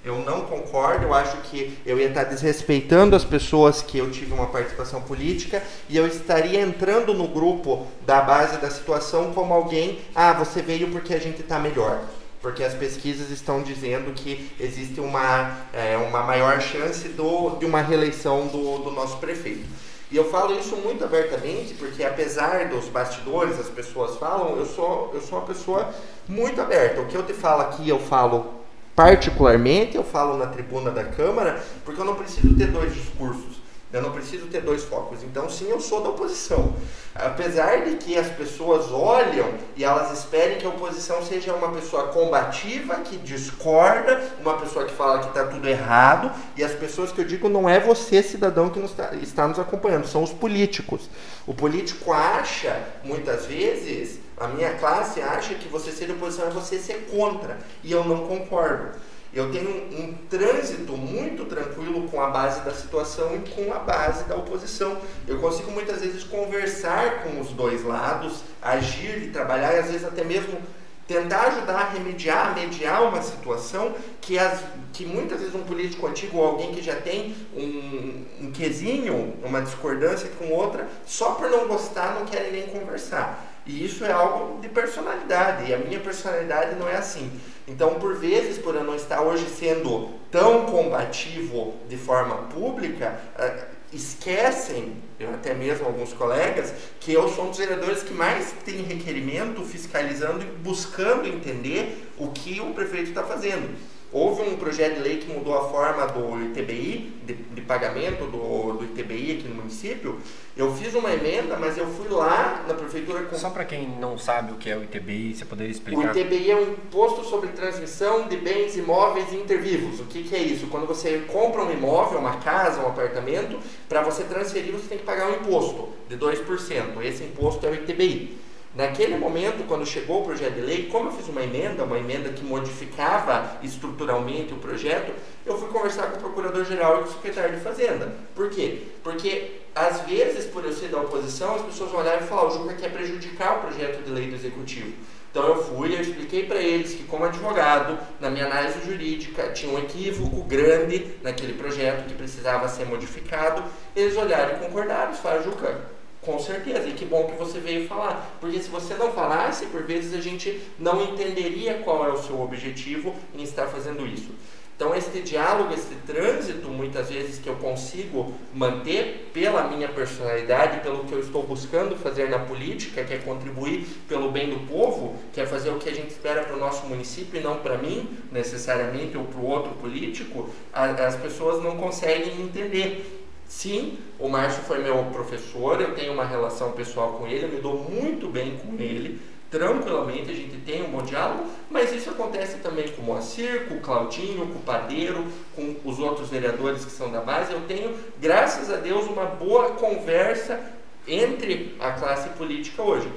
Eu não concordo, eu acho que eu ia estar desrespeitando as pessoas que eu tive uma participação política e eu estaria entrando no grupo da base da situação como alguém, ah, você veio porque a gente está melhor. Porque as pesquisas estão dizendo que existe uma, é, uma maior chance do, de uma reeleição do, do nosso prefeito. E eu falo isso muito abertamente, porque apesar dos bastidores, as pessoas falam, eu sou, eu sou uma pessoa muito aberta. O que eu te falo aqui, eu falo particularmente, eu falo na tribuna da Câmara, porque eu não preciso ter dois discursos. Eu não preciso ter dois focos. Então, sim, eu sou da oposição. Apesar de que as pessoas olham e elas esperem que a oposição seja uma pessoa combativa, que discorda, uma pessoa que fala que está tudo errado, e as pessoas que eu digo não é você, cidadão, que nos está, está nos acompanhando, são os políticos. O político acha, muitas vezes, a minha classe acha que você ser oposição é você ser contra, e eu não concordo. Eu tenho um, trânsito muito tranquilo com a base da situação e com a base da oposição. Eu consigo muitas vezes conversar com os dois lados, agir e trabalhar, e às vezes até mesmo tentar ajudar a remediar, a mediar uma situação que, as, que muitas vezes um político antigo ou alguém que já tem um, um quesinho, uma discordância com outra, só por não gostar não querem nem conversar. E isso é algo de personalidade, e a minha personalidade não é assim. Então, por vezes, por eu não estar hoje sendo tão combativo de forma pública, uh, esquecem, eu até mesmo alguns colegas, que eu sou um dos vereadores que mais tem requerimento fiscalizando e buscando entender o que o prefeito está fazendo. Houve um projeto de lei que mudou a forma do ITBI, de, de pagamento do, do, ITBI aqui no município. Eu fiz uma emenda, mas eu fui lá na prefeitura. Com... Só para quem não sabe o que é o ITBI, você poderia explicar? O ITBI é um imposto sobre transmissão de bens imóveis intervivos. O que, que é isso? Quando você compra um imóvel, uma casa, um apartamento, para você transferir você tem que pagar um imposto de 2%. Esse imposto é o ITBI. Naquele momento, quando chegou o projeto de lei, como eu fiz uma emenda, uma emenda que modificava estruturalmente o projeto, eu fui conversar com o Procurador-Geral e com o Secretário de Fazenda. Por quê? Porque, às vezes, por eu ser da oposição, as pessoas vão olhar e falar, o Juca quer prejudicar o projeto de lei do Executivo. Então eu fui eu expliquei para eles que, como advogado, na minha análise jurídica, tinha um equívoco grande naquele projeto que precisava ser modificado. Eles olharam e concordaram. Falaram, Juca, com certeza, e que bom que você veio falar. Porque se você não falasse, por vezes a gente não entenderia qual é o seu objetivo em estar fazendo isso. Então, este diálogo, este trânsito, muitas vezes que eu consigo manter pela minha personalidade, pelo que eu estou buscando fazer na política, que é contribuir pelo bem do povo, que é fazer o que a gente espera para o nosso município e não para mim, necessariamente, ou para o outro político, as pessoas não conseguem entender. Sim, o Márcio foi meu professor, eu tenho uma relação pessoal com ele, eu me dou muito bem com ele, tranquilamente, a gente tem um bom diálogo, mas isso acontece também com o Moacir, com o Claudinho, com o Padeiro, com os outros vereadores que são da base. Eu tenho, graças a Deus, uma boa conversa entre a classe política hoje.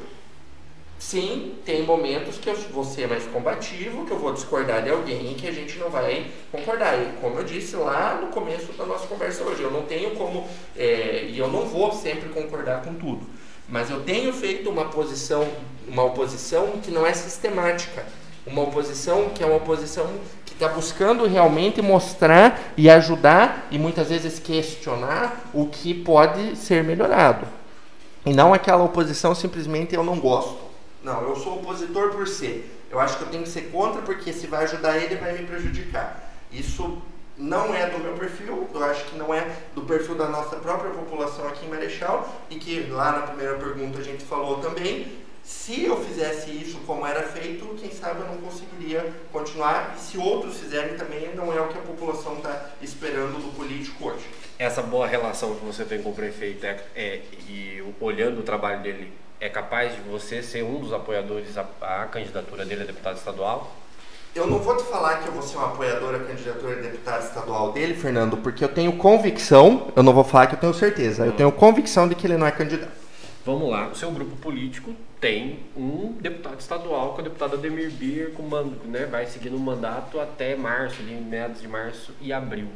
Sim, tem momentos que eu vou ser mais combativo, que eu vou discordar de alguém que a gente não vai concordar. E como eu disse lá no começo da nossa conversa hoje, eu não tenho como, é, e eu não vou sempre concordar com tudo. Mas eu tenho feito uma posição, uma oposição que não é sistemática. Uma oposição que é uma oposição que está buscando realmente mostrar e ajudar e muitas vezes questionar o que pode ser melhorado. E não aquela oposição simplesmente eu não gosto. Não, eu sou opositor por ser. Eu acho que eu tenho que ser contra porque se vai ajudar ele vai me prejudicar. Isso não é do meu perfil, eu acho que não é do perfil da nossa própria população aqui em Marechal e que lá na primeira pergunta a gente falou também. Se eu fizesse isso como era feito, quem sabe eu não conseguiria continuar. E se outros fizerem também, não é o que a população está esperando do político hoje. Essa boa relação que você tem com o prefeito é, é, e olhando o trabalho dele, é capaz de você ser um dos apoiadores à, à candidatura dele a deputado estadual? Eu não vou te falar que eu vou ser um apoiador da candidatura de deputado estadual dele, Fernando, porque eu tenho convicção, eu não vou falar que eu tenho certeza, eu tenho convicção de que ele não é candidato. Vamos lá, o seu grupo político tem um deputado estadual, que é o deputado Ademir com, né, vai seguindo o mandato até março, ali, meados de março e abril.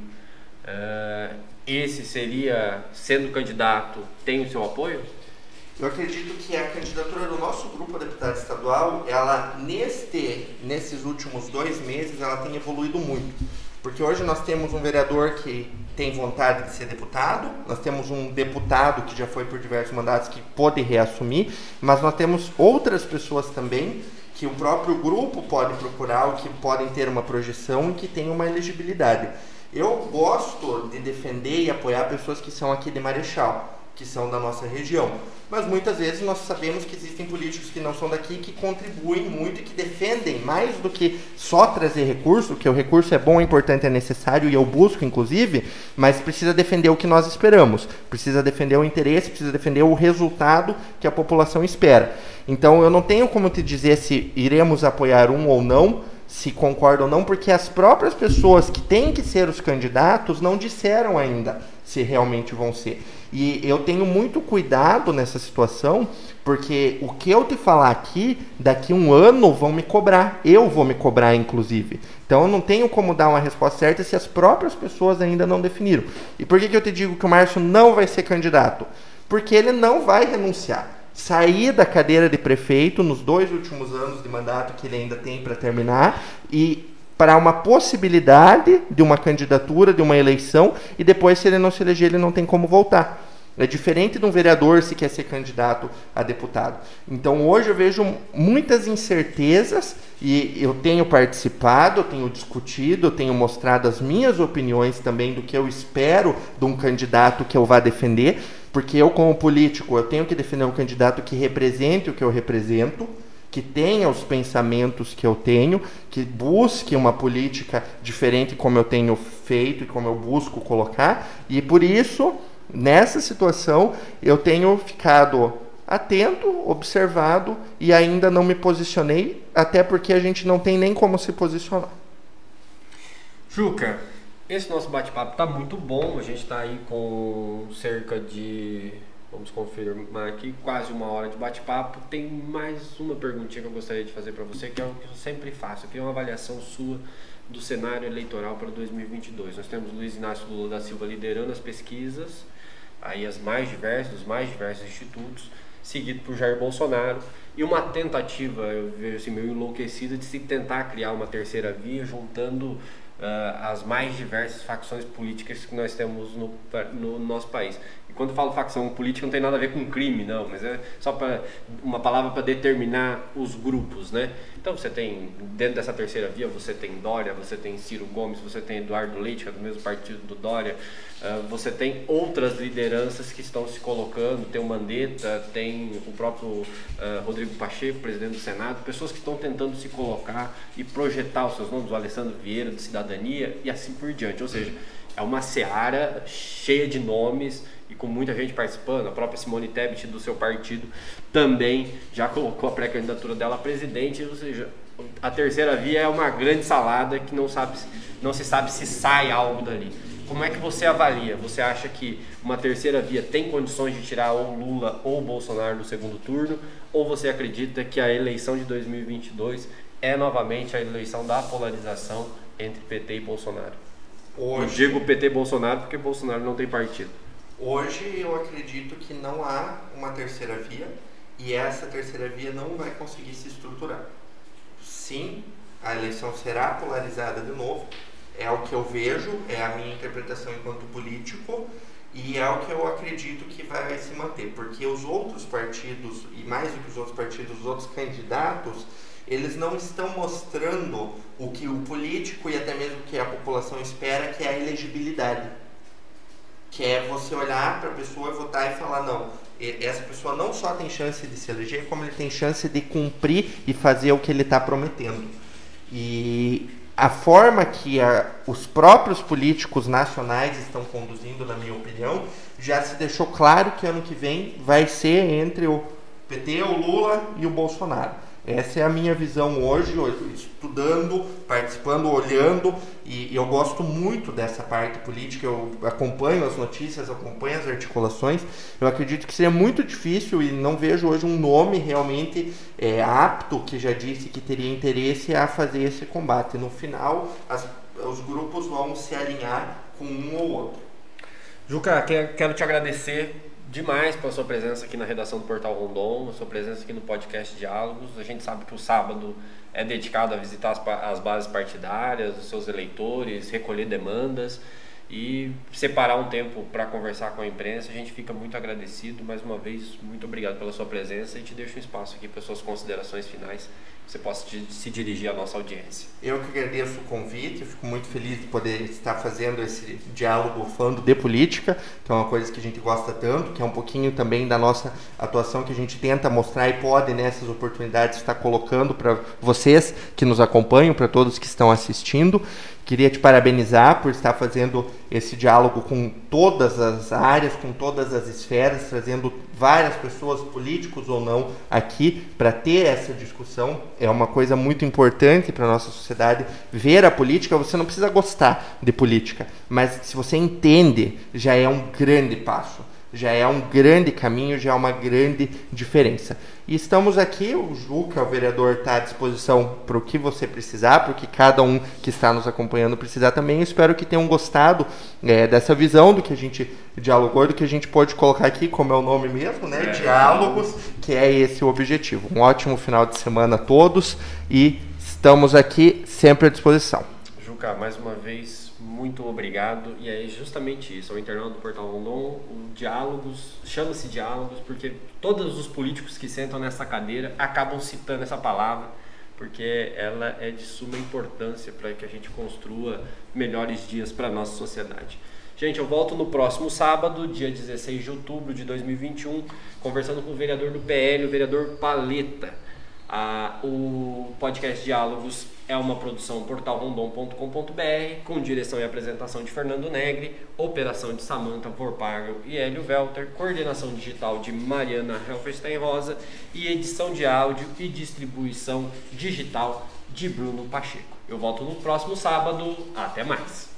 Uh, esse seria, sendo candidato, tem o seu apoio? Eu acredito que a candidatura do nosso grupo a deputado estadual, ela neste, nesses últimos dois meses, ela tem evoluído muito. Porque hoje nós temos um vereador que tem vontade de ser deputado, nós temos um deputado que já foi por diversos mandatos que pode reassumir, mas nós temos outras pessoas também que o próprio grupo pode procurar, que podem ter uma projeção e que tem uma elegibilidade. Eu gosto de defender e apoiar pessoas que são aqui de Marechal que são da nossa região. Mas muitas vezes nós sabemos que existem políticos que não são daqui que contribuem muito e que defendem mais do que só trazer recurso, que o recurso é bom, é importante, é necessário e eu busco, inclusive, mas precisa defender o que nós esperamos, precisa defender o interesse, precisa defender o resultado que a população espera. Então eu não tenho como te dizer se iremos apoiar um ou não, se concorda ou não, porque as próprias pessoas que têm que ser os candidatos não disseram ainda se realmente vão ser. E eu tenho muito cuidado nessa situação, porque o que eu te falar aqui, daqui um ano vão me cobrar. Eu vou me cobrar, inclusive. Então eu não tenho como dar uma resposta certa se as próprias pessoas ainda não definiram. E por que, que eu te digo que o Márcio não vai ser candidato? Porque ele não vai renunciar. Sair da cadeira de prefeito nos dois últimos anos de mandato que ele ainda tem para terminar e para uma possibilidade de uma candidatura, de uma eleição, e depois, se ele não se eleger, ele não tem como voltar. É diferente de um vereador se quer ser candidato a deputado. Então hoje eu vejo muitas incertezas e eu tenho participado, eu tenho discutido, eu tenho mostrado as minhas opiniões também do que eu espero de um candidato que eu vá defender, porque eu como político eu tenho que defender um candidato que represente o que eu represento que tenha os pensamentos que eu tenho, que busque uma política diferente como eu tenho feito e como eu busco colocar, e por isso, nessa situação, eu tenho ficado atento, observado e ainda não me posicionei, até porque a gente não tem nem como se posicionar. Juca, esse nosso bate-papo está muito bom, a gente está aí com cerca de Vamos confirmar aqui, quase uma hora de bate-papo. Tem mais uma perguntinha que eu gostaria de fazer para você, que é o que eu sempre faço. Aqui é uma avaliação sua do cenário eleitoral para 2022. Nós temos Luiz Inácio Lula da Silva liderando as pesquisas, aí as mais diversas, os mais diversos institutos, seguido por Jair Bolsonaro e uma tentativa, eu vejo assim, meio enlouquecida, de se tentar criar uma terceira via, juntando uh, as mais diversas facções políticas que nós temos no, no nosso país quando eu falo facção política não tem nada a ver com crime, não, mas é só para uma palavra para determinar os grupos, né? Então você tem, dentro dessa terceira via, você tem Dória, você tem Ciro Gomes, você tem Eduardo Leite, que é do mesmo partido do Dória, uh, você tem outras lideranças que estão se colocando, tem o Mandetta, tem o próprio uh, Rodrigo Pacheco, presidente do Senado, pessoas que estão tentando se colocar e projetar os seus nomes, o Alessandro Vieira, de Cidadania, e assim por diante. Ou seja, é uma seara cheia de nomes e com muita gente participando, a própria Simone Tebet do seu partido também já colocou a pré-candidatura dela a presidente, ou seja, a terceira via é uma grande salada que não, sabe, não se sabe se sai algo dali. Como é que você avalia? Você acha que uma terceira via tem condições de tirar ou Lula ou Bolsonaro do segundo turno? Ou você acredita que a eleição de 2022 é novamente a eleição da polarização entre PT e Bolsonaro? Hoje... Digo PT Bolsonaro porque Bolsonaro não tem partido. Hoje eu acredito que não há uma terceira via e essa terceira via não vai conseguir se estruturar. Sim, a eleição será polarizada de novo, é o que eu vejo, é a minha interpretação enquanto político E é o que eu acredito que vai se manter, porque os outros partidos, e mais do que os outros partidos, os outros candidatos, eles não estão mostrando o que o político e até mesmo que a população espera, que é a elegibilidade. Que é você olhar para a pessoa e votar e falar, não, essa pessoa não só tem chance de se eleger, como ele tem chance de cumprir e fazer o que ele está prometendo. E a forma que a, os próprios políticos nacionais estão conduzindo, na minha opinião, já se deixou claro que ano que vem vai ser entre o PT, o Lula e o Bolsonaro. Essa é a minha visão hoje, estudando, participando, olhando, e, eu gosto muito dessa parte política. Eu acompanho as notícias, acompanho as articulações. Eu acredito que seria muito difícil e não vejo hoje um nome realmente é, apto que já disse que teria interesse a fazer esse combate. No final, as, os grupos vão se alinhar com um ou outro. Juca, quero te agradecer demais pela sua presença aqui na redação do Portal Rondon, sua presença aqui no podcast Diálogos. A gente sabe que o sábado é dedicado a visitar as, as bases partidárias, os seus eleitores, recolher demandas e separar um tempo para conversar com a imprensa. A gente fica muito agradecido. Mais uma vez, muito obrigado pela sua presença e te deixo um espaço aqui para suas considerações finais você possa se dirigir à nossa audiência. Eu que agradeço o convite, eu fico muito feliz de poder estar fazendo esse diálogo falando de política, que é uma coisa que a gente gosta tanto, que é um pouquinho também da nossa atuação que a gente tenta mostrar e pode nessas oportunidades estar colocando para vocês que nos acompanham, para todos que estão assistindo. Queria te parabenizar por estar fazendo esse diálogo com todas as áreas, com todas as esferas, trazendo várias pessoas, políticos ou não, aqui para ter essa discussão. É uma coisa muito importante para a nossa sociedade. Ver a política, você não precisa gostar de política, mas se você entende, já é um grande passo já é um grande caminho, já é uma grande diferença. E estamos aqui, o Juca, o vereador, está à disposição para o que você precisar, para o que cada um que está nos acompanhando precisar também. espero que tenham gostado é, dessa visão do que a gente dialogou, do que a gente pode colocar aqui, como é o nome mesmo, né? É. Diálogos, que é esse o objetivo. Um ótimo final de semana a todos e estamos aqui sempre à disposição. Juca, mais uma vez, muito obrigado. E é justamente isso, é o internauta do Portal Rondon, o Diálogos, chama-se Diálogos porque todos os políticos que sentam nessa cadeira acabam citando essa palavra, porque ela é de suma importância para que a gente construa melhores dias para a nossa sociedade. Gente, eu volto no próximo sábado, dia 16 de outubro de 2021, conversando com o vereador do PL, o vereador Paleta. Ah, o podcast Diálogos é uma produção portalrondon.com.br com direção e apresentação de Fernando Negri, operação de Samantha Vorpagel e Hélio Welter, coordenação digital de Mariana Helferstein Rosa e edição de áudio e distribuição digital de Bruno Pacheco. Eu volto no próximo sábado. Até mais!